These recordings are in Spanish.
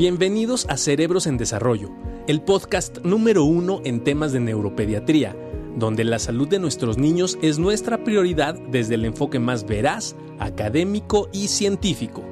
Bienvenidos a Cerebros en Desarrollo, el podcast número uno en temas de neuropediatría, donde la salud de nuestros niños es nuestra prioridad desde el enfoque más veraz, académico y científico.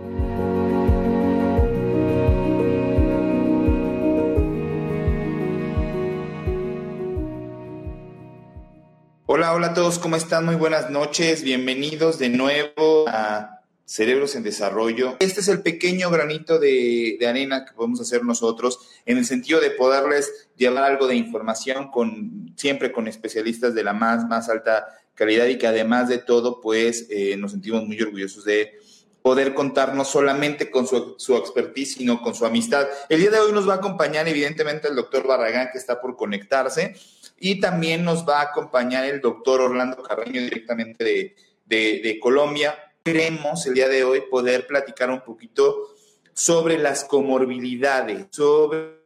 Hola, hola a todos, ¿cómo están? Muy buenas noches, bienvenidos de nuevo a Cerebros en Desarrollo. Este es el pequeño granito de, arena que podemos hacer nosotros en el sentido de poderles llevar algo de información con siempre con especialistas de la más, más alta calidad y que además de todo, pues eh, nos sentimos muy orgullosos de poder contar no solamente con su, su, expertise, sino con su amistad. El día de hoy nos va a acompañar evidentemente el doctor Barragán, que está por conectarse, y también nos va a acompañar el doctor Orlando Carreño directamente de, de, de Colombia queremos el día de hoy poder platicar un poquito sobre las comorbilidades, sobre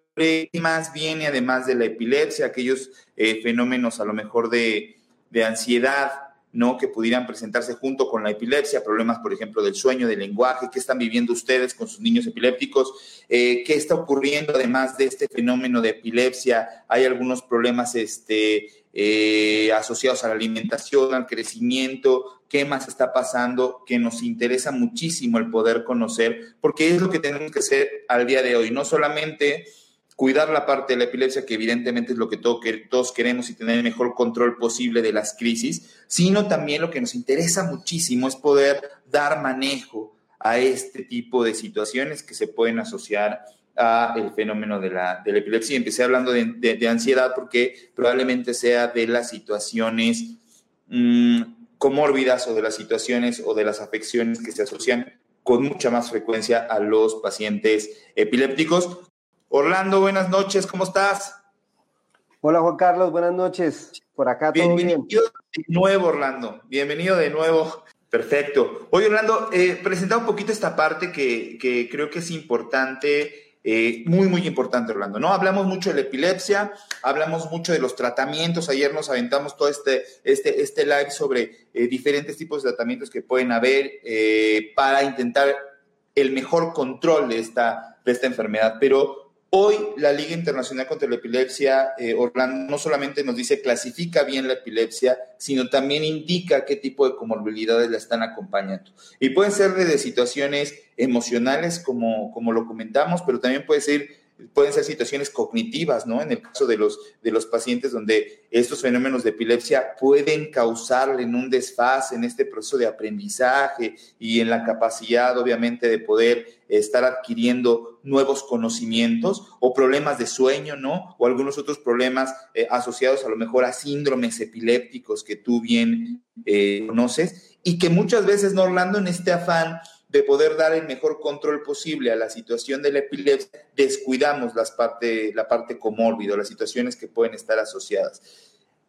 más viene además de la epilepsia, aquellos eh, fenómenos a lo mejor de, de, ansiedad, ¿no? Que pudieran presentarse junto con la epilepsia, problemas, por ejemplo, del sueño, del lenguaje, qué están viviendo ustedes con sus niños epilépticos, eh, qué está ocurriendo además de este fenómeno de epilepsia, hay algunos problemas, este, eh, asociados a la alimentación, al crecimiento, qué más está pasando, que nos interesa muchísimo el poder conocer, porque es lo que tenemos que hacer al día de hoy, no solamente cuidar la parte de la epilepsia, que evidentemente es lo que, todos queremos y tener el mejor control posible de las crisis, sino también lo que nos interesa muchísimo es poder dar manejo a este tipo de situaciones que se pueden asociar a el fenómeno de la, de la epilepsia. Empecé hablando de, de, ansiedad porque probablemente sea de las situaciones mmm, comórbidas o de las situaciones o de las afecciones que se asocian con mucha más frecuencia a los pacientes epilépticos. Orlando, buenas noches, ¿cómo estás? Hola Juan Carlos, buenas noches. Por acá todo Bienvenido bien. de nuevo, Orlando. Bienvenido de nuevo. Perfecto. Oye, Orlando, eh, presenta un poquito esta parte que, que creo que es importante eh, muy, muy importante, Orlando, ¿no? Hablamos mucho de la epilepsia, hablamos mucho de los tratamientos. Ayer nos aventamos todo este, este, este live sobre eh, diferentes tipos de tratamientos que pueden haber eh, para intentar el mejor control de esta, de esta enfermedad. Pero Hoy la Liga Internacional contra la Epilepsia, eh, Orlando, no solamente nos dice clasifica bien la epilepsia, sino también indica qué tipo de comorbilidades la están acompañando. Y pueden ser desde situaciones emocionales, como, como lo comentamos, pero también puede ser pueden ser situaciones cognitivas, ¿no? En el caso de los, de los pacientes donde estos fenómenos de epilepsia pueden causarle en un desfase en este proceso de aprendizaje y en la capacidad, obviamente, de poder estar adquiriendo nuevos conocimientos o problemas de sueño, ¿no? O algunos otros problemas eh, asociados a lo mejor a síndromes epilépticos que tú bien eh, conoces y que muchas veces, ¿no, Orlando, en este afán de poder dar el mejor control posible a la situación de la epilepsia, descuidamos la parte comórbido, las situaciones que pueden estar asociadas.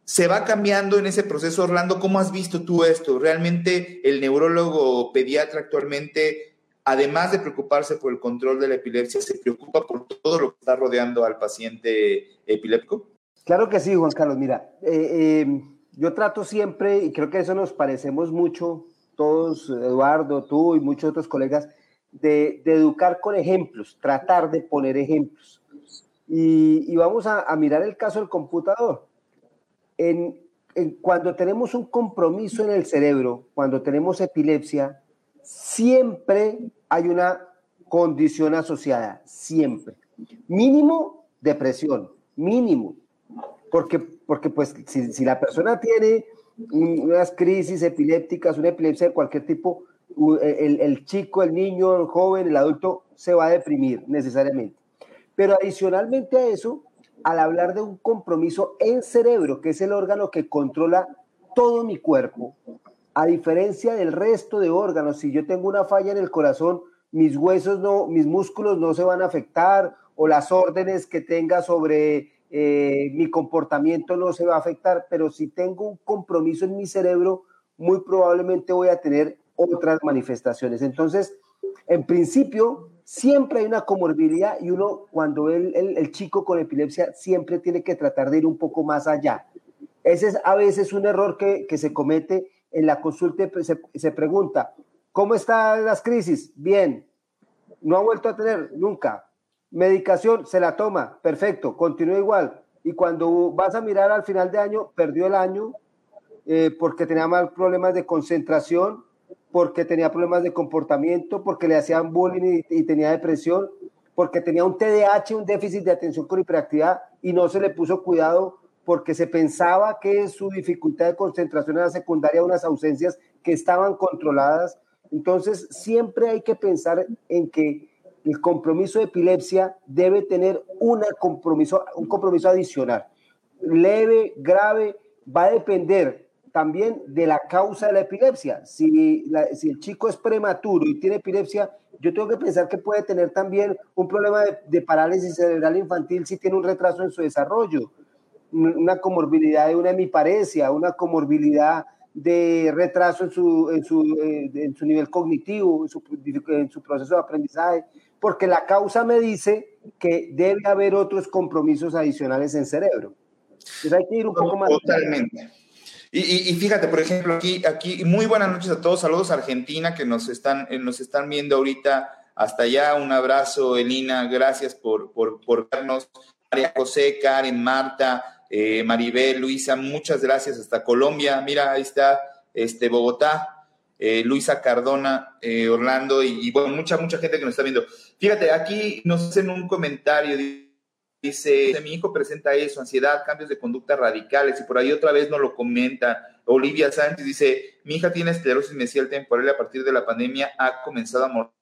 ¿Se va cambiando en ese proceso, Orlando? ¿Cómo has visto tú esto? ¿Realmente el neurólogo pediatra actualmente, además de preocuparse por el control de la epilepsia, se preocupa por todo lo que está rodeando al paciente epiléptico? Claro que sí, Juan Carlos. Mira, eh, eh, yo trato siempre, y creo que eso nos parecemos mucho, todos, Eduardo, tú y muchos otros colegas, de, educar con ejemplos, tratar de poner ejemplos. Y, vamos a, mirar el caso del computador. En, cuando tenemos un compromiso en el cerebro, cuando tenemos epilepsia, siempre hay una condición asociada, siempre. Mínimo depresión, mínimo. Porque, porque pues si, si la persona tiene unas crisis epilépticas, una epilepsia de cualquier tipo, el, el, chico, el niño, el joven, el adulto se va a deprimir necesariamente. Pero adicionalmente a eso, al hablar de un compromiso en cerebro, que es el órgano que controla todo mi cuerpo, a diferencia del resto de órganos, si yo tengo una falla en el corazón, mis huesos no, mis músculos no se van a afectar o las órdenes que tenga sobre eh, mi comportamiento no se va a afectar, pero si tengo un compromiso en mi cerebro, muy probablemente voy a tener otras manifestaciones. Entonces, en principio, siempre hay una comorbilidad y uno, cuando el, el, chico con epilepsia, siempre tiene que tratar de ir un poco más allá. Ese es a veces un error que, que se comete en la consulta, se, se pregunta, ¿cómo están las crisis? Bien. ¿No ha vuelto a tener? Nunca. Medicación, se la toma, perfecto, continúa igual. Y cuando vas a mirar al final de año, perdió el año eh, porque tenía mal problemas de concentración, porque tenía problemas de comportamiento, porque le hacían bullying y, tenía depresión, porque tenía un TDAH, un déficit de atención con hiperactividad y no se le puso cuidado porque se pensaba que su dificultad de concentración era secundaria a unas ausencias que estaban controladas. Entonces, siempre hay que pensar en que el compromiso de epilepsia debe tener una compromiso, un compromiso adicional. Leve, grave, va a depender también de la causa de la epilepsia. Si, si el chico es prematuro y tiene epilepsia, yo tengo que pensar que puede tener también un problema de, parálisis cerebral infantil si tiene un retraso en su desarrollo, una comorbilidad de una hemiparesia, una comorbilidad de retraso en su, en su, eh, en su nivel cognitivo, en su proceso de aprendizaje, porque la causa me dice que debe haber otros compromisos adicionales en cerebro. Entonces hay que ir un poco más. Totalmente. Y, fíjate, por ejemplo, aquí, aquí, muy buenas noches a todos, saludos a Argentina que nos están, eh, nos están viendo ahorita. Hasta allá, un abrazo, Elina, gracias por, por, por vernos, María José, Karen, Marta, eh, Maribel, Luisa, muchas gracias. Hasta Colombia, mira, ahí está, este, Bogotá, eh, Luisa Cardona, eh, Orlando y, bueno, mucha, mucha gente que nos está viendo. Fíjate, aquí nos hacen un comentario, dice, mi hijo presenta eso, ansiedad, cambios de conducta radicales y por ahí otra vez nos lo comenta. Olivia Sánchez dice, mi hija tiene esclerosis mesial temporal y a partir de la pandemia ha comenzado a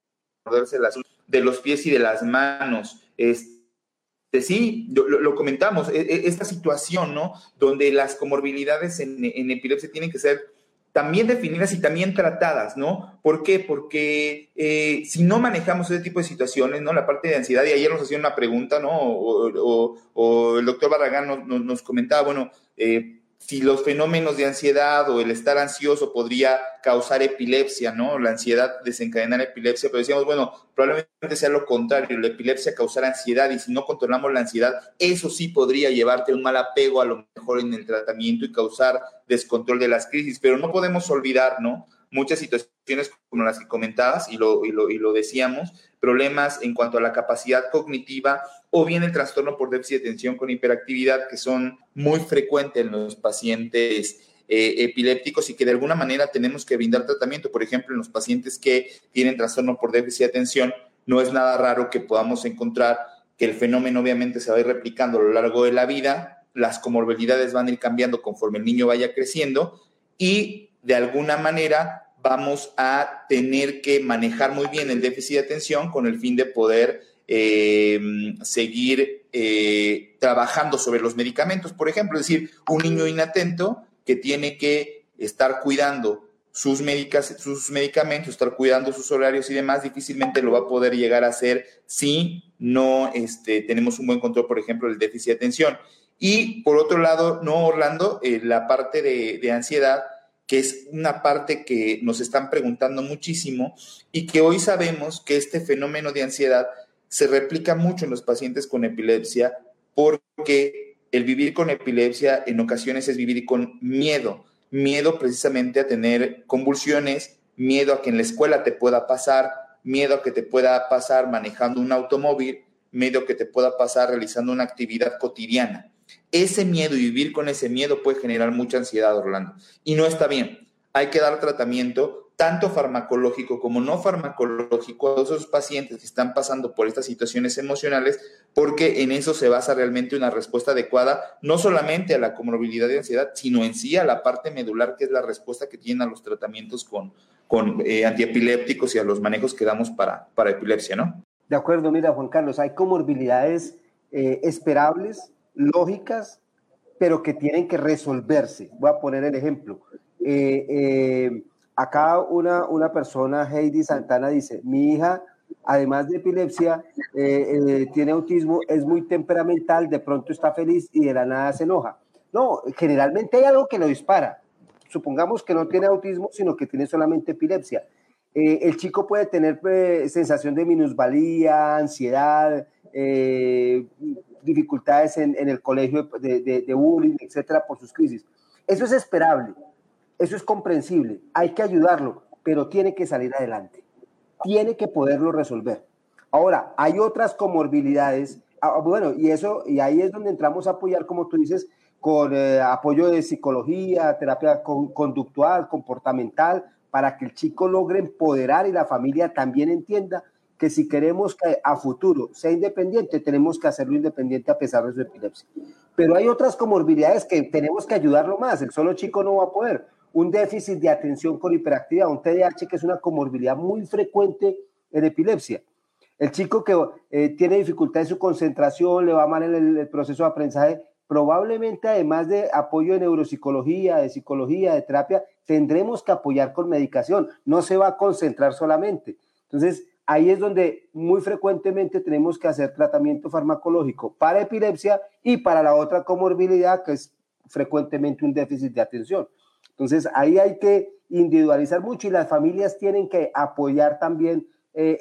morderse las de los pies y de las manos. Este, sí, lo, comentamos, e, e, esta situación, ¿no? Donde las comorbilidades en, en epilepsia tienen que ser también definidas y también tratadas, ¿no? ¿Por qué? Porque eh, si no manejamos ese tipo de situaciones, ¿no? La parte de ansiedad, y ayer nos hacían una pregunta, ¿no? O, el doctor Barragán nos, comentaba, bueno, eh, si los fenómenos de ansiedad o el estar ansioso podría causar epilepsia, ¿no? La ansiedad desencadenar epilepsia, pero decíamos, bueno, probablemente sea lo contrario, la epilepsia causar ansiedad y si no controlamos la ansiedad, eso sí podría llevarte a un mal apego a lo mejor en el tratamiento y causar descontrol de las crisis, pero no podemos olvidar, muchas situaciones como las que comentabas y lo, y lo, decíamos, problemas en cuanto a la capacidad cognitiva o bien el trastorno por déficit de atención con hiperactividad que son muy frecuentes en los pacientes eh, epilépticos y que de alguna manera tenemos que brindar tratamiento. Por ejemplo, en los pacientes que tienen trastorno por déficit de atención, no es nada raro que podamos encontrar que el fenómeno obviamente se va a ir replicando a lo largo de la vida, las comorbilidades van a ir cambiando conforme el niño vaya creciendo y de alguna manera vamos a tener que manejar muy bien el déficit de atención con el fin de poder eh, seguir eh, trabajando sobre los medicamentos. Por ejemplo, es decir, un niño inatento que tiene que estar cuidando sus, sus medicamentos, estar cuidando sus horarios y demás, difícilmente lo va a poder llegar a hacer si no este, tenemos un buen control, por ejemplo, del déficit de atención. Y por otro lado, no, Orlando, eh, la parte de, de ansiedad que es una parte que nos están preguntando muchísimo y que hoy sabemos que este fenómeno de ansiedad se replica mucho en los pacientes con epilepsia porque el vivir con epilepsia en ocasiones es vivir con miedo, miedo precisamente a tener convulsiones, miedo a que en la escuela te pueda pasar, miedo a que te pueda pasar manejando un automóvil, miedo a que te pueda pasar realizando una actividad cotidiana. Ese miedo y vivir con ese miedo puede generar mucha ansiedad, Orlando. Y no está bien. Hay que dar tratamiento tanto farmacológico como no farmacológico a esos pacientes que están pasando por estas situaciones emocionales, porque en eso se basa realmente una respuesta adecuada, no solamente a la comorbilidad de ansiedad, sino en sí a la parte medular, que es la respuesta que tienen a los tratamientos con, con eh, antiepilépticos y a los manejos que damos para, epilepsia, ¿no? De acuerdo, mira, Juan Carlos, hay comorbilidades eh, esperables lógicas, pero que tienen que resolverse. Voy a poner el ejemplo. Eh, eh, acá una, una persona, Heidi Santana, dice, mi hija, además de epilepsia, eh, tiene autismo, es muy temperamental, de pronto está feliz y de la nada se enoja. No, generalmente hay algo que lo dispara. Supongamos que no tiene autismo, sino que tiene solamente epilepsia. el chico puede tener sensación de minusvalía, ansiedad, dificultades en, el colegio de, de, bullying, etcétera, por sus crisis. Eso es esperable, eso es comprensible, hay que ayudarlo, pero tiene que salir adelante, tiene que poderlo resolver. Ahora, hay otras comorbilidades, ah, bueno, y eso, y ahí es donde entramos a apoyar, como tú dices, con eh, apoyo de psicología, terapia conductual, comportamental, para que el chico logre empoderar y la familia también entienda que si queremos que a futuro sea independiente, tenemos que hacerlo independiente a pesar de su epilepsia. Pero hay otras comorbilidades que tenemos que ayudarlo más, el solo chico no va a poder. Un déficit de atención con hiperactividad, un TDAH que es una comorbilidad muy frecuente en epilepsia. El chico que eh, tiene dificultad en su concentración, le va mal en el proceso de aprendizaje, probablemente además de apoyo de neuropsicología, de psicología, de terapia, tendremos que apoyar con medicación. No se va a concentrar solamente. Entonces, ahí es donde muy frecuentemente tenemos que hacer tratamiento farmacológico para epilepsia y para la otra comorbilidad, que es frecuentemente un déficit de atención. Entonces, ahí hay que individualizar mucho y las familias tienen que apoyar también eh,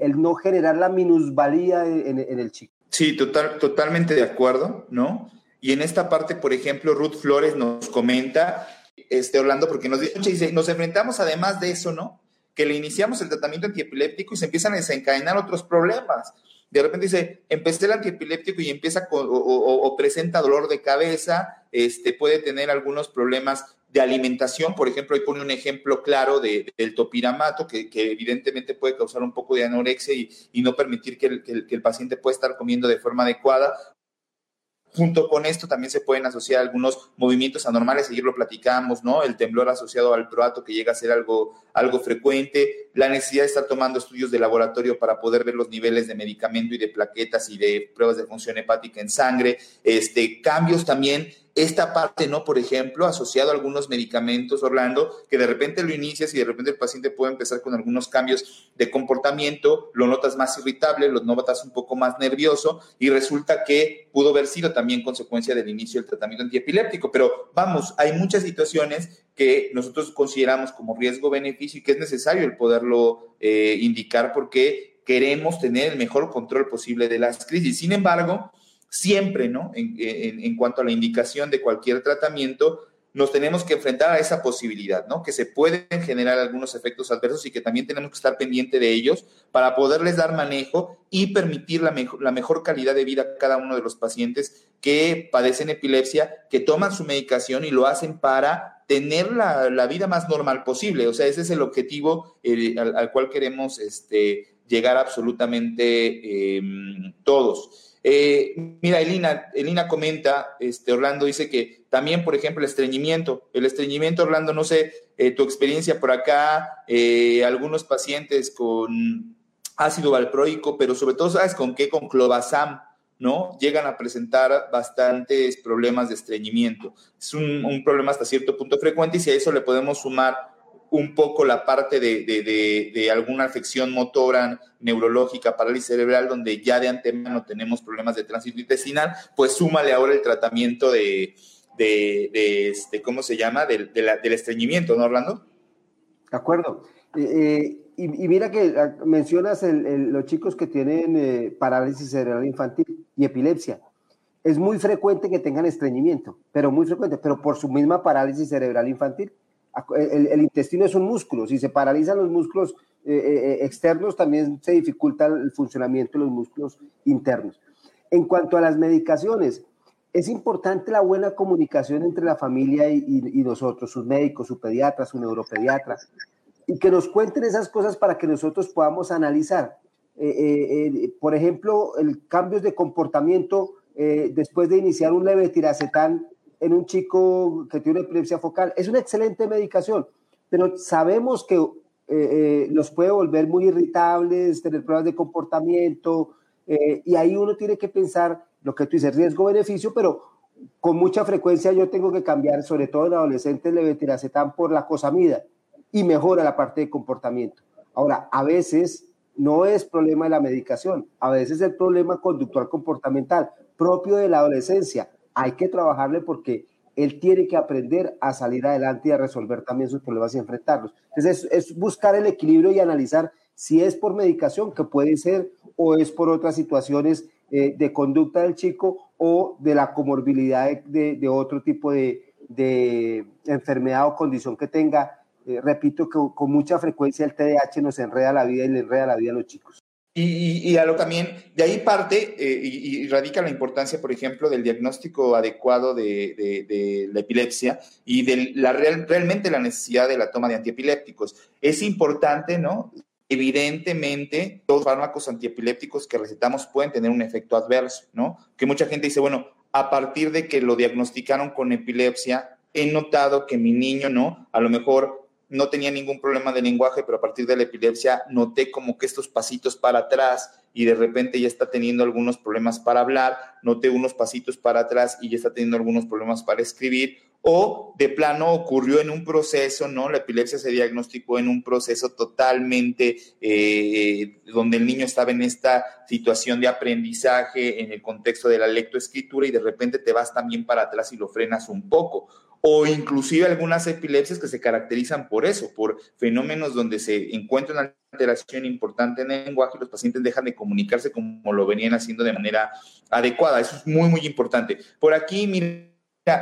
el, no generar la minusvalía en, el chico. Sí, total, totalmente de acuerdo, ¿no? Y en esta parte, por ejemplo, Ruth Flores nos comenta, este, Orlando, porque nos dice, nos enfrentamos además de eso, ¿no? Que le iniciamos el tratamiento antiepiléptico y se empiezan a desencadenar otros problemas. De repente dice, empecé el antiepiléptico y empieza o, presenta dolor de cabeza, este, puede tener algunos problemas de alimentación, por ejemplo, ahí pone un ejemplo claro de, del topiramato, que, evidentemente puede causar un poco de anorexia y, no permitir que el, que el, paciente pueda estar comiendo de forma adecuada, Junto con esto también se pueden asociar algunos movimientos anormales, ayer lo platicamos, ¿no? El temblor asociado al proato que llega a ser algo, algo frecuente, la necesidad de estar tomando estudios de laboratorio para poder ver los niveles de medicamento y de plaquetas y de pruebas de función hepática en sangre, este, cambios también esta parte, ¿no? Por ejemplo, asociado a algunos medicamentos, Orlando, que de repente lo inicias y de repente el paciente puede empezar con algunos cambios de comportamiento, lo notas más irritable, lo notas un poco más nervioso y resulta que pudo haber sido también consecuencia del inicio del tratamiento antiepiléptico. Pero vamos, hay muchas situaciones que nosotros consideramos como riesgo-beneficio y que es necesario el poderlo eh, indicar porque queremos tener el mejor control posible de las crisis. Sin embargo, siempre, ¿no? En, cuanto a la indicación de cualquier tratamiento, nos tenemos que enfrentar a esa posibilidad, ¿no? Que se pueden generar algunos efectos adversos y que también tenemos que estar pendiente de ellos para poderles dar manejo y permitir la mejor, la mejor calidad de vida a cada uno de los pacientes que padecen epilepsia, que toman su medicación y lo hacen para tener la, vida más normal posible. O sea, ese es el objetivo al, cual queremos este, llegar absolutamente em, todos. Eh, mira, Elina, Elina comenta, este, Orlando dice que también, por ejemplo, el estreñimiento. El estreñimiento, Orlando, no sé, eh, tu experiencia por acá, eh, algunos pacientes con ácido valproico, pero sobre todo, ¿sabes con qué? Con clobazam, ¿no? Llegan a presentar bastantes problemas de estreñimiento. Es un, un problema hasta cierto punto frecuente y si a eso le podemos sumar un poco la parte de, alguna afección motora, neurológica, parálisis cerebral, donde ya de antemano tenemos problemas de tránsito intestinal, pues súmale ahora el tratamiento de, este, ¿cómo se llama? Del, estreñimiento, ¿no, Orlando? De acuerdo. Eh, eh, y, mira que ah, mencionas los chicos que tienen eh, parálisis cerebral infantil y epilepsia. Es muy frecuente que tengan estreñimiento, pero muy frecuente, pero por su misma parálisis cerebral infantil el, intestino es un músculo, si se paralizan los músculos eh, eh, eh, externos, también se dificulta el funcionamiento de los músculos internos. En cuanto a las medicaciones, es importante la buena comunicación entre la familia y, nosotros, sus médicos, su pediatra, su neuropediatra, y que nos cuenten esas cosas para que nosotros podamos analizar. por ejemplo, el cambios de comportamiento después de iniciar un leve tiracetal en un chico que tiene una epilepsia focal. Es una excelente medicación, pero sabemos que eh, eh, los puede volver muy irritables, tener pruebas de comportamiento, eh, y ahí uno tiene que pensar lo que tú dices, riesgo-beneficio, pero con mucha frecuencia yo tengo que cambiar, sobre todo en adolescentes, el levetiracetam por la cosamida y mejora la parte de comportamiento. Ahora, a veces no es problema de la medicación, a veces es el problema conductual comportamental propio de la adolescencia hay que trabajarle porque él tiene que aprender a salir adelante y a resolver también sus problemas y enfrentarlos. Entonces, es, buscar el equilibrio y analizar si es por medicación, que puede ser, o es por otras situaciones eh, de conducta del chico o de la comorbilidad de, otro tipo de, enfermedad o condición que tenga. Eh, repito que con mucha frecuencia el TDAH nos enreda la vida y le enreda la vida a los chicos. Y, y, algo también, de ahí parte eh, y, radica la importancia, por ejemplo, del diagnóstico adecuado de, de, la epilepsia y de la real, realmente la necesidad de la toma de antiepilépticos. Es importante, ¿no? Evidentemente, los fármacos antiepilépticos que recetamos pueden tener un efecto adverso, ¿no? Que mucha gente dice, bueno, a partir de que lo diagnosticaron con epilepsia, he notado que mi niño, ¿no? A lo mejor no tenía ningún problema de lenguaje, pero a partir de la epilepsia noté como que estos pasitos para atrás y de repente ya está teniendo algunos problemas para hablar, noté unos pasitos para atrás y ya está teniendo algunos problemas para escribir, o de plano ocurrió en un proceso, ¿no? La epilepsia se diagnosticó en un proceso totalmente eh, donde el niño estaba en esta situación de aprendizaje en el contexto de la lectoescritura y de repente te vas también para atrás y lo frenas un poco o inclusive algunas epilepsias que se caracterizan por eso, por fenómenos donde se encuentra una alteración importante en el lenguaje y los pacientes dejan de comunicarse como lo venían haciendo de manera adecuada. Eso es muy, muy importante. Por aquí, mira,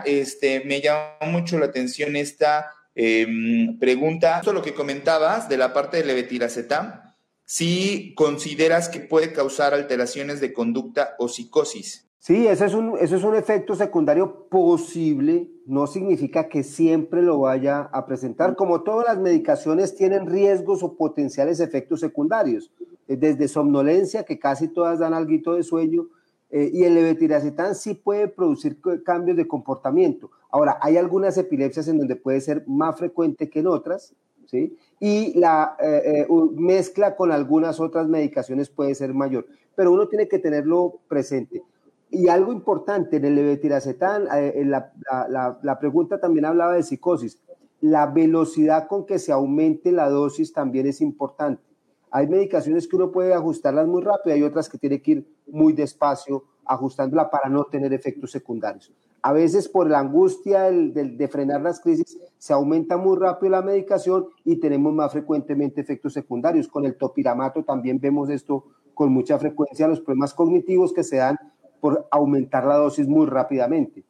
este, me llama mucho la atención esta em, pregunta, lo que comentabas de la parte del levetiracetam, si consideras que puede causar alteraciones de conducta o psicosis. Sí, ese es, un, eso es un efecto secundario posible, no significa que siempre lo vaya a presentar. Como todas las medicaciones tienen riesgos o potenciales efectos secundarios, eh, desde somnolencia, que casi todas dan algo de sueño, eh, y el levetiracetam sí puede producir cambios de comportamiento. Ahora, hay algunas epilepsias en donde puede ser más frecuente que en otras, ¿sí? Y la eh, mezcla con algunas otras medicaciones puede ser mayor, pero uno tiene que tenerlo presente y algo importante en el levetiracetam, eh, la, la, pregunta también hablaba de psicosis. La velocidad con que se aumente la dosis también es importante. Hay medicaciones que uno puede ajustarlas muy rápido, hay otras que tiene que ir muy despacio ajustándola para no tener efectos secundarios. A veces por la angustia de frenar las crisis se aumenta muy rápido la medicación y tenemos más frecuentemente efectos secundarios. Con el topiramato también vemos esto con mucha frecuencia, los problemas cognitivos que se dan por aumentar la dosis muy rápidamente.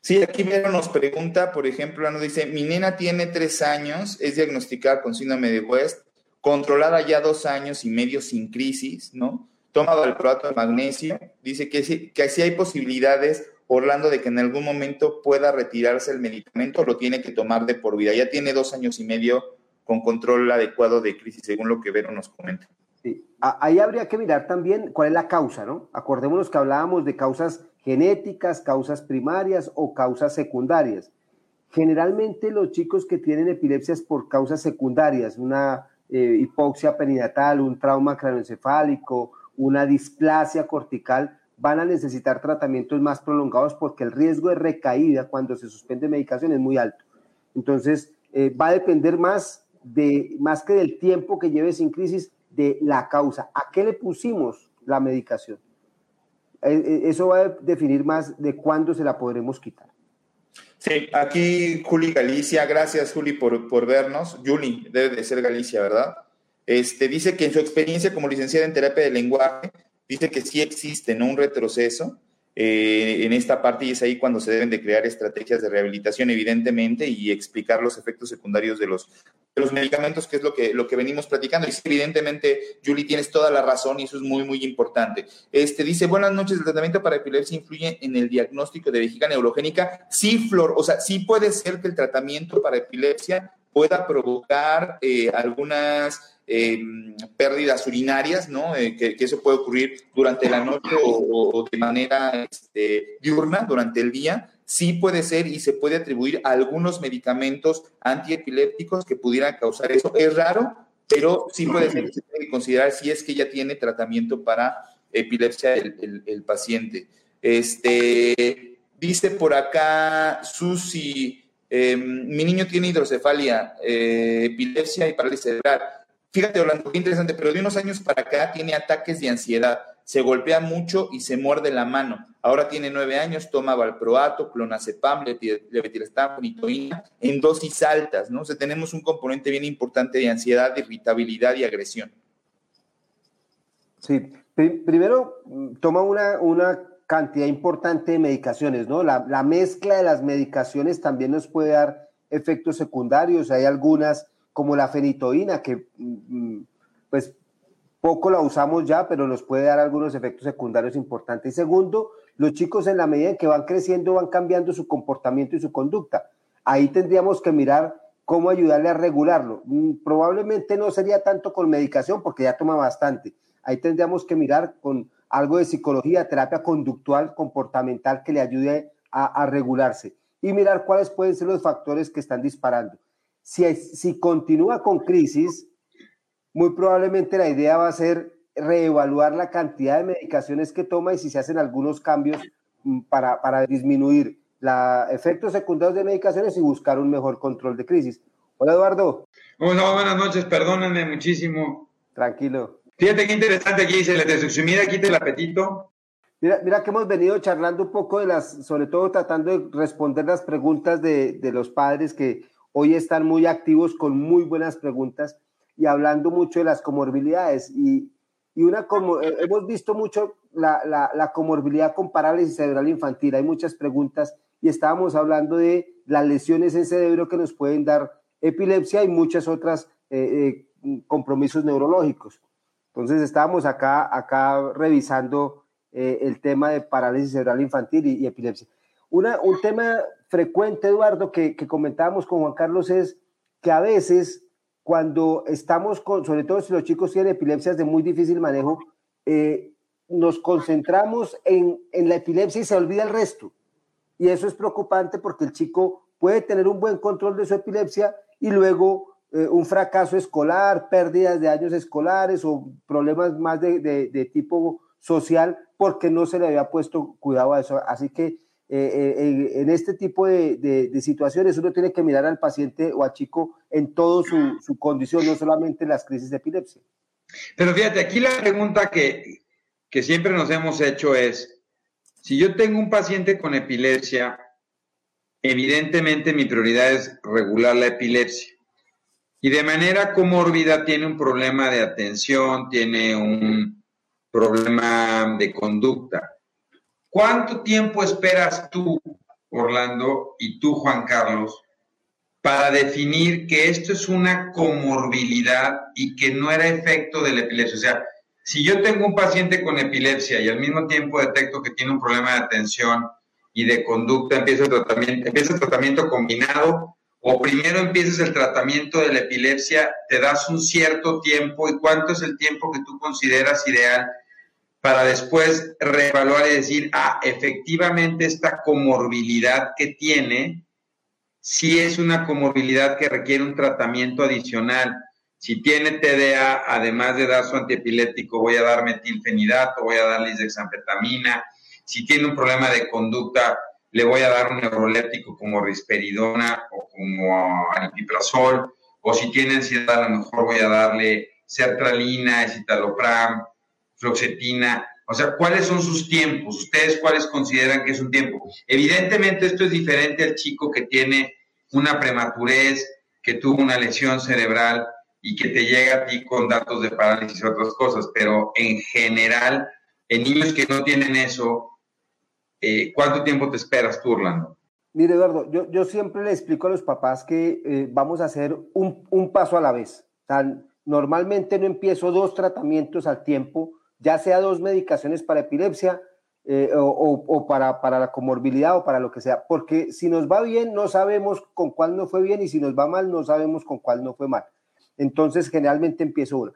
Sí, aquí Vero nos pregunta, por ejemplo, nos dice, mi nena tiene tres años, es diagnosticada con síndrome de West, controlada ya dos años y medio sin crisis, ¿no? Toma valproato de magnesio, dice que sí, que sí hay posibilidades, Orlando, de que en algún momento pueda retirarse el medicamento, lo tiene que tomar de por vida. Ya tiene dos años y medio con control adecuado de crisis, según lo que Vero nos comenta. Ahí habría que mirar también cuál es la causa, ¿no? Acordémonos que hablábamos de causas genéticas, causas primarias o causas secundarias. Generalmente los chicos que tienen epilepsias por causas secundarias, una eh, hipoxia perinatal, un trauma craneoencefálico, una displasia cortical, van a necesitar tratamientos más prolongados porque el riesgo de recaída cuando se suspende medicación es muy alto. Entonces, eh, va a depender más, de, más que del tiempo que lleve sin crisis, de la causa. ¿A qué le pusimos la medicación? Eh, eh, eso va a definir más de cuándo se la podremos quitar. Sí, aquí Juli Galicia, gracias Juli por, por vernos. Juli, debe de ser Galicia, ¿verdad? Este, dice que en su experiencia como licenciada en terapia de lenguaje, dice que sí existe ¿no? un retroceso eh, en esta parte y es ahí cuando se deben de crear estrategias de rehabilitación, evidentemente, y explicar los efectos secundarios de los, medicamentos, que es lo que, lo que venimos platicando. Y evidentemente, Julie, tienes toda la razón y eso es muy, muy importante. Este, dice, buenas noches, el tratamiento para epilepsia influye en el diagnóstico de vejiga neurogénica. Sí, Flor, o sea, sí puede ser que el tratamiento para epilepsia pueda provocar eh, algunas Em, pérdidas urinarias, ¿no? Eh, que, eso puede ocurrir durante la noche o, de manera este, diurna, durante el día, sí puede ser y se puede atribuir a algunos medicamentos antiepilépticos que pudieran causar eso. Es raro, pero sí puede ser se puede considerar si es que ya tiene tratamiento para epilepsia el, paciente. Este, dice por acá Susi, em, mi niño tiene hidrocefalia, eh, epilepsia y parálisis cerebral. Fíjate, Orlando, qué interesante, pero de unos años para acá tiene ataques de ansiedad, se golpea mucho y se muerde la mano. Ahora tiene nueve años, toma valproato, clonazepam, levetiracetam, nitoína en dosis altas, ¿no? O tenemos un componente bien importante de ansiedad, de irritabilidad y agresión. Sí, primero toma una, una cantidad importante de medicaciones, ¿no? La, la mezcla de las medicaciones también nos puede dar efectos secundarios. Hay algunas como la fenitoína, que mm, pues poco la usamos ya, pero nos puede dar algunos efectos secundarios importantes. Y segundo, los chicos en la medida en que van creciendo van cambiando su comportamiento y su conducta. Ahí tendríamos que mirar cómo ayudarle a regularlo. Mm, probablemente no sería tanto con medicación porque ya toma bastante. Ahí tendríamos que mirar con algo de psicología, terapia conductual, comportamental que le ayude a, regularse y mirar cuáles pueden ser los factores que están disparando. Si, si continúa con crisis, muy probablemente la idea va a ser reevaluar la cantidad de medicaciones que toma y si se hacen algunos cambios mm, para, para disminuir los efectos secundarios de medicaciones y buscar un mejor control de crisis. Hola Eduardo. Hola, buenas noches, perdónenme muchísimo. Tranquilo. Fíjate qué interesante aquí dice la mira, quita el apetito. Mira, mira que hemos venido charlando un poco de las, sobre todo tratando de responder las preguntas de, de los padres que hoy están muy activos con muy buenas preguntas y hablando mucho de las comorbilidades. Y, y una como, eh, hemos visto mucho la, la, la, comorbilidad con parálisis cerebral infantil. Hay muchas preguntas y estábamos hablando de las lesiones en cerebro que nos pueden dar epilepsia y muchas otras eh, eh, compromisos neurológicos. Entonces estábamos acá, acá revisando el tema de parálisis cerebral infantil y, epilepsia. Una, un tema frecuente, Eduardo, que, que comentábamos con Juan Carlos es que a veces cuando estamos con, sobre todo si los chicos tienen epilepsias de muy difícil manejo, eh, nos concentramos en, en, la epilepsia y se olvida el resto. Y eso es preocupante porque el chico puede tener un buen control de su epilepsia y luego eh, un fracaso escolar, pérdidas de años escolares o problemas más de, de, de tipo social porque no se le había puesto cuidado a eso. Así que eh, eh, en este tipo de, situaciones uno tiene que mirar al paciente o al chico en toda su, condición, no solamente en las crisis de epilepsia. Pero fíjate, aquí la pregunta que, que siempre nos hemos hecho es, si yo tengo un paciente con epilepsia, evidentemente mi prioridad es regular la epilepsia. Y de manera comórbida tiene un problema de atención, tiene un problema de conducta. ¿Cuánto tiempo esperas tú, Orlando, y tú, Juan Carlos, para definir que esto es una comorbilidad y que no era efecto de la epilepsia? O sea, si yo tengo un paciente con epilepsia y al mismo tiempo detecto que tiene un problema de atención y de conducta, empieza el tratamiento, empieza el tratamiento combinado o primero empiezas el tratamiento de la epilepsia, te das un cierto tiempo y cuánto es el tiempo que tú consideras ideal para después reevaluar y decir, ah, efectivamente esta comorbilidad que tiene, sí es una comorbilidad que requiere un tratamiento adicional. Si tiene TDA, además de dar su antiepiléptico, voy a dar metilfenidato, voy a dar lisdexanfetamina. Si tiene un problema de conducta, le voy a dar un neuroléptico como risperidona o como antiprazol. O si tiene ansiedad, a lo mejor voy a darle sertralina, escitalopram, floxetina, o sea, ¿cuáles son sus tiempos? ¿Ustedes cuáles consideran que es un tiempo? Evidentemente esto es diferente al chico que tiene una prematurez, que tuvo una lesión cerebral y que te llega a ti con datos de parálisis y otras cosas, pero en general, en niños que no tienen eso, eh, ¿cuánto tiempo te esperas tú, Orlando? Mire, Eduardo, yo, siempre le explico a los papás que eh, vamos a hacer un, un, paso a la vez. normalmente no empiezo dos tratamientos al tiempo, ya sea dos medicaciones para epilepsia eh, o, para, para, la comorbilidad o para lo que sea, porque si nos va bien no sabemos con cuál no fue bien y si nos va mal no sabemos con cuál no fue mal. Entonces generalmente empiezo uno.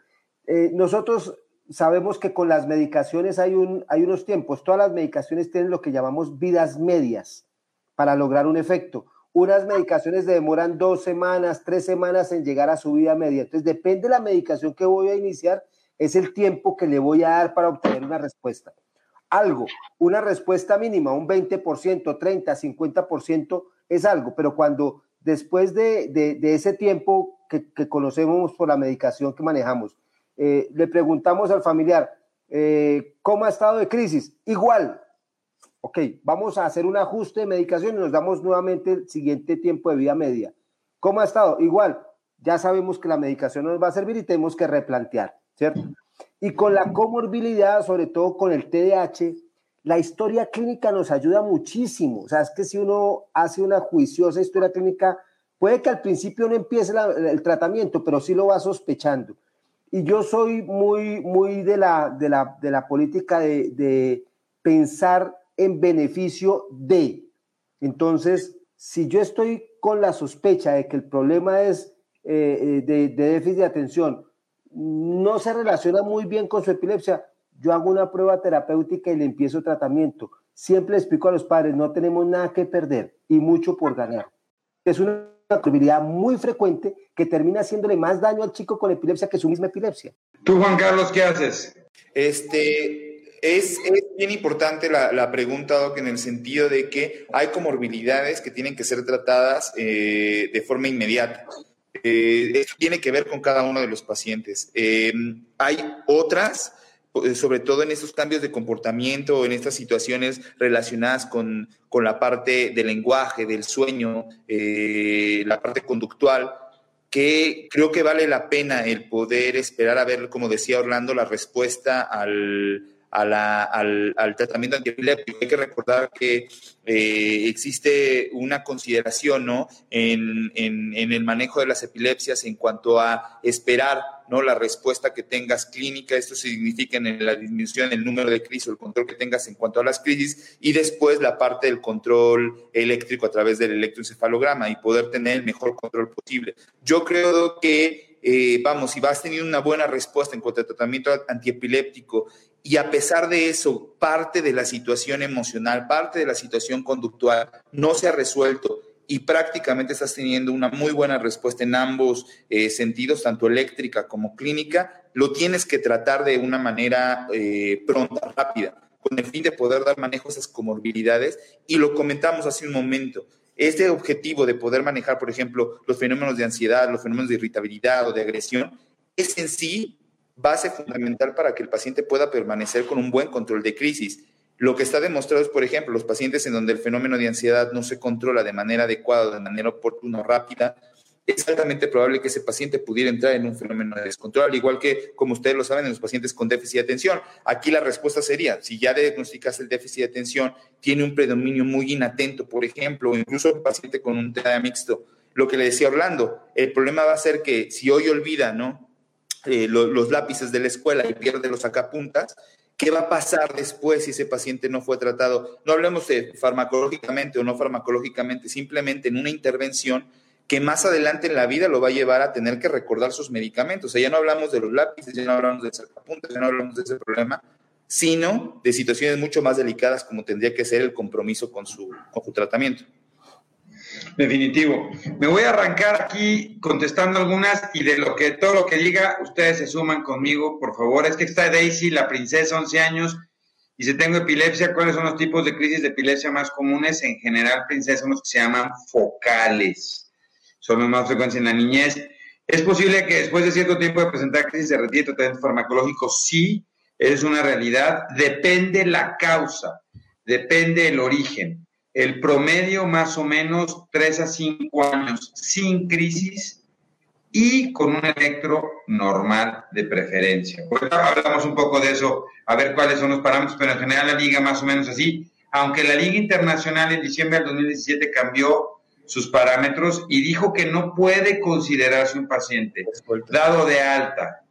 Eh, nosotros sabemos que con las medicaciones hay, un, hay unos tiempos, todas las medicaciones tienen lo que llamamos vidas medias para lograr un efecto. Unas medicaciones demoran dos semanas, tres semanas en llegar a su vida media. Entonces depende de la medicación que voy a iniciar, es el tiempo que le voy a dar para obtener una respuesta. Algo, una respuesta mínima, un 20%, 30, 50% es algo, pero cuando después de, ese tiempo que, conocemos por la medicación que manejamos, eh, le preguntamos al familiar, eh, ¿cómo ha estado de crisis? Igual. Ok, vamos a hacer un ajuste de medicación y nos damos nuevamente el siguiente tiempo de vida media. ¿Cómo ha estado? Igual. Ya sabemos que la medicación nos va a servir y tenemos que replantear. ¿Cierto? Y con la comorbilidad, sobre todo con el TDAH, la historia clínica nos ayuda muchísimo. O sea, es que si uno hace una juiciosa historia clínica, puede que al principio no empiece el tratamiento, pero sí lo va sospechando. Y yo soy muy, muy de la, de la, de la política de, de pensar en beneficio de. Entonces, si yo estoy con la sospecha de que el problema es eh, eh, de, de, déficit de atención, no se relaciona muy bien con su epilepsia, yo hago una prueba terapéutica y le empiezo tratamiento. Siempre explico a los padres, no tenemos nada que perder y mucho por ganar. Es una probabilidad muy frecuente que termina haciéndole más daño al chico con epilepsia que su misma epilepsia. Tú, Juan Carlos, ¿qué haces? Este, es, es, bien importante la, la, pregunta, Doc, en el sentido de que hay comorbilidades que tienen que ser tratadas eh, de forma inmediata. Eh, tiene que ver con cada uno de los pacientes. Eh, hay otras eh, sobre todo en estos cambios de comportamiento, en estas situaciones relacionadas con, con la parte del lenguaje, del sueño, eh, la parte conductual, que creo que vale la pena el poder esperar a ver, como decía Orlando, la respuesta al, al, al, tratamiento antiepiléptico. Hay que recordar que eh, existe una consideración ¿no? en, en, en, el manejo de las epilepsias en cuanto a esperar ¿no? la respuesta que tengas clínica. Esto significa en la disminución del número de crisis o el control que tengas en cuanto a las crisis y después la parte del control eléctrico a través del electroencefalograma y poder tener el mejor control posible. Yo creo que eh, vamos, si vas teniendo una buena respuesta en cuanto al tratamiento antiepiléptico y a pesar de eso, parte de la situación emocional, parte de la situación conductual no se ha resuelto y prácticamente estás teniendo una muy buena respuesta en ambos eh, sentidos, tanto eléctrica como clínica, lo tienes que tratar de una manera eh, pronta, rápida, con el fin de poder dar manejo a esas comorbilidades. Y lo comentamos hace un momento, este objetivo de poder manejar, por ejemplo, los fenómenos de ansiedad, los fenómenos de irritabilidad o de agresión, es en sí base fundamental para que el paciente pueda permanecer con un buen control de crisis. Lo que está demostrado es, por ejemplo, los pacientes en donde el fenómeno de ansiedad no se controla de manera adecuada, de manera oportuna rápida, es altamente probable que ese paciente pudiera entrar en un fenómeno de descontrol, al igual que, como ustedes lo saben, en los pacientes con déficit de atención. Aquí la respuesta sería, si ya diagnosticas el déficit de atención, tiene un predominio muy inatento, por ejemplo, o incluso un paciente con un TDA mixto, lo que le decía Orlando, el problema va a ser que si hoy olvida, ¿no? Eh, lo, los lápices de la escuela y pierde los sacapuntas, ¿qué va a pasar después si ese paciente no fue tratado? No hablemos de farmacológicamente o no farmacológicamente, simplemente en una intervención que más adelante en la vida lo va a llevar a tener que recordar sus medicamentos. O sea, ya no hablamos de los lápices, ya no hablamos de sacapuntas, ya no hablamos de ese problema, sino de situaciones mucho más delicadas como tendría que ser el compromiso con su, con su tratamiento. Definitivo. Me voy a arrancar aquí contestando algunas y de lo que todo lo que diga, ustedes se suman conmigo, por favor. Es que está Daisy, la princesa, 11 años, y si tengo epilepsia, ¿cuáles son los tipos de crisis de epilepsia más comunes? En general, princesa, unos que se llaman focales. Son los más frecuentes en la niñez. ¿Es posible que después de cierto tiempo de presentar crisis se retire tratamiento farmacológico? Sí, es una realidad. Depende la causa, depende el origen el promedio más o menos 3 a 5 años sin crisis y con un electro normal de preferencia. Hablamos un poco de eso, a ver cuáles son los parámetros, pero en general la liga más o menos así, aunque la Liga Internacional en diciembre del 2017 cambió sus parámetros y dijo que no puede considerarse un paciente dado de alta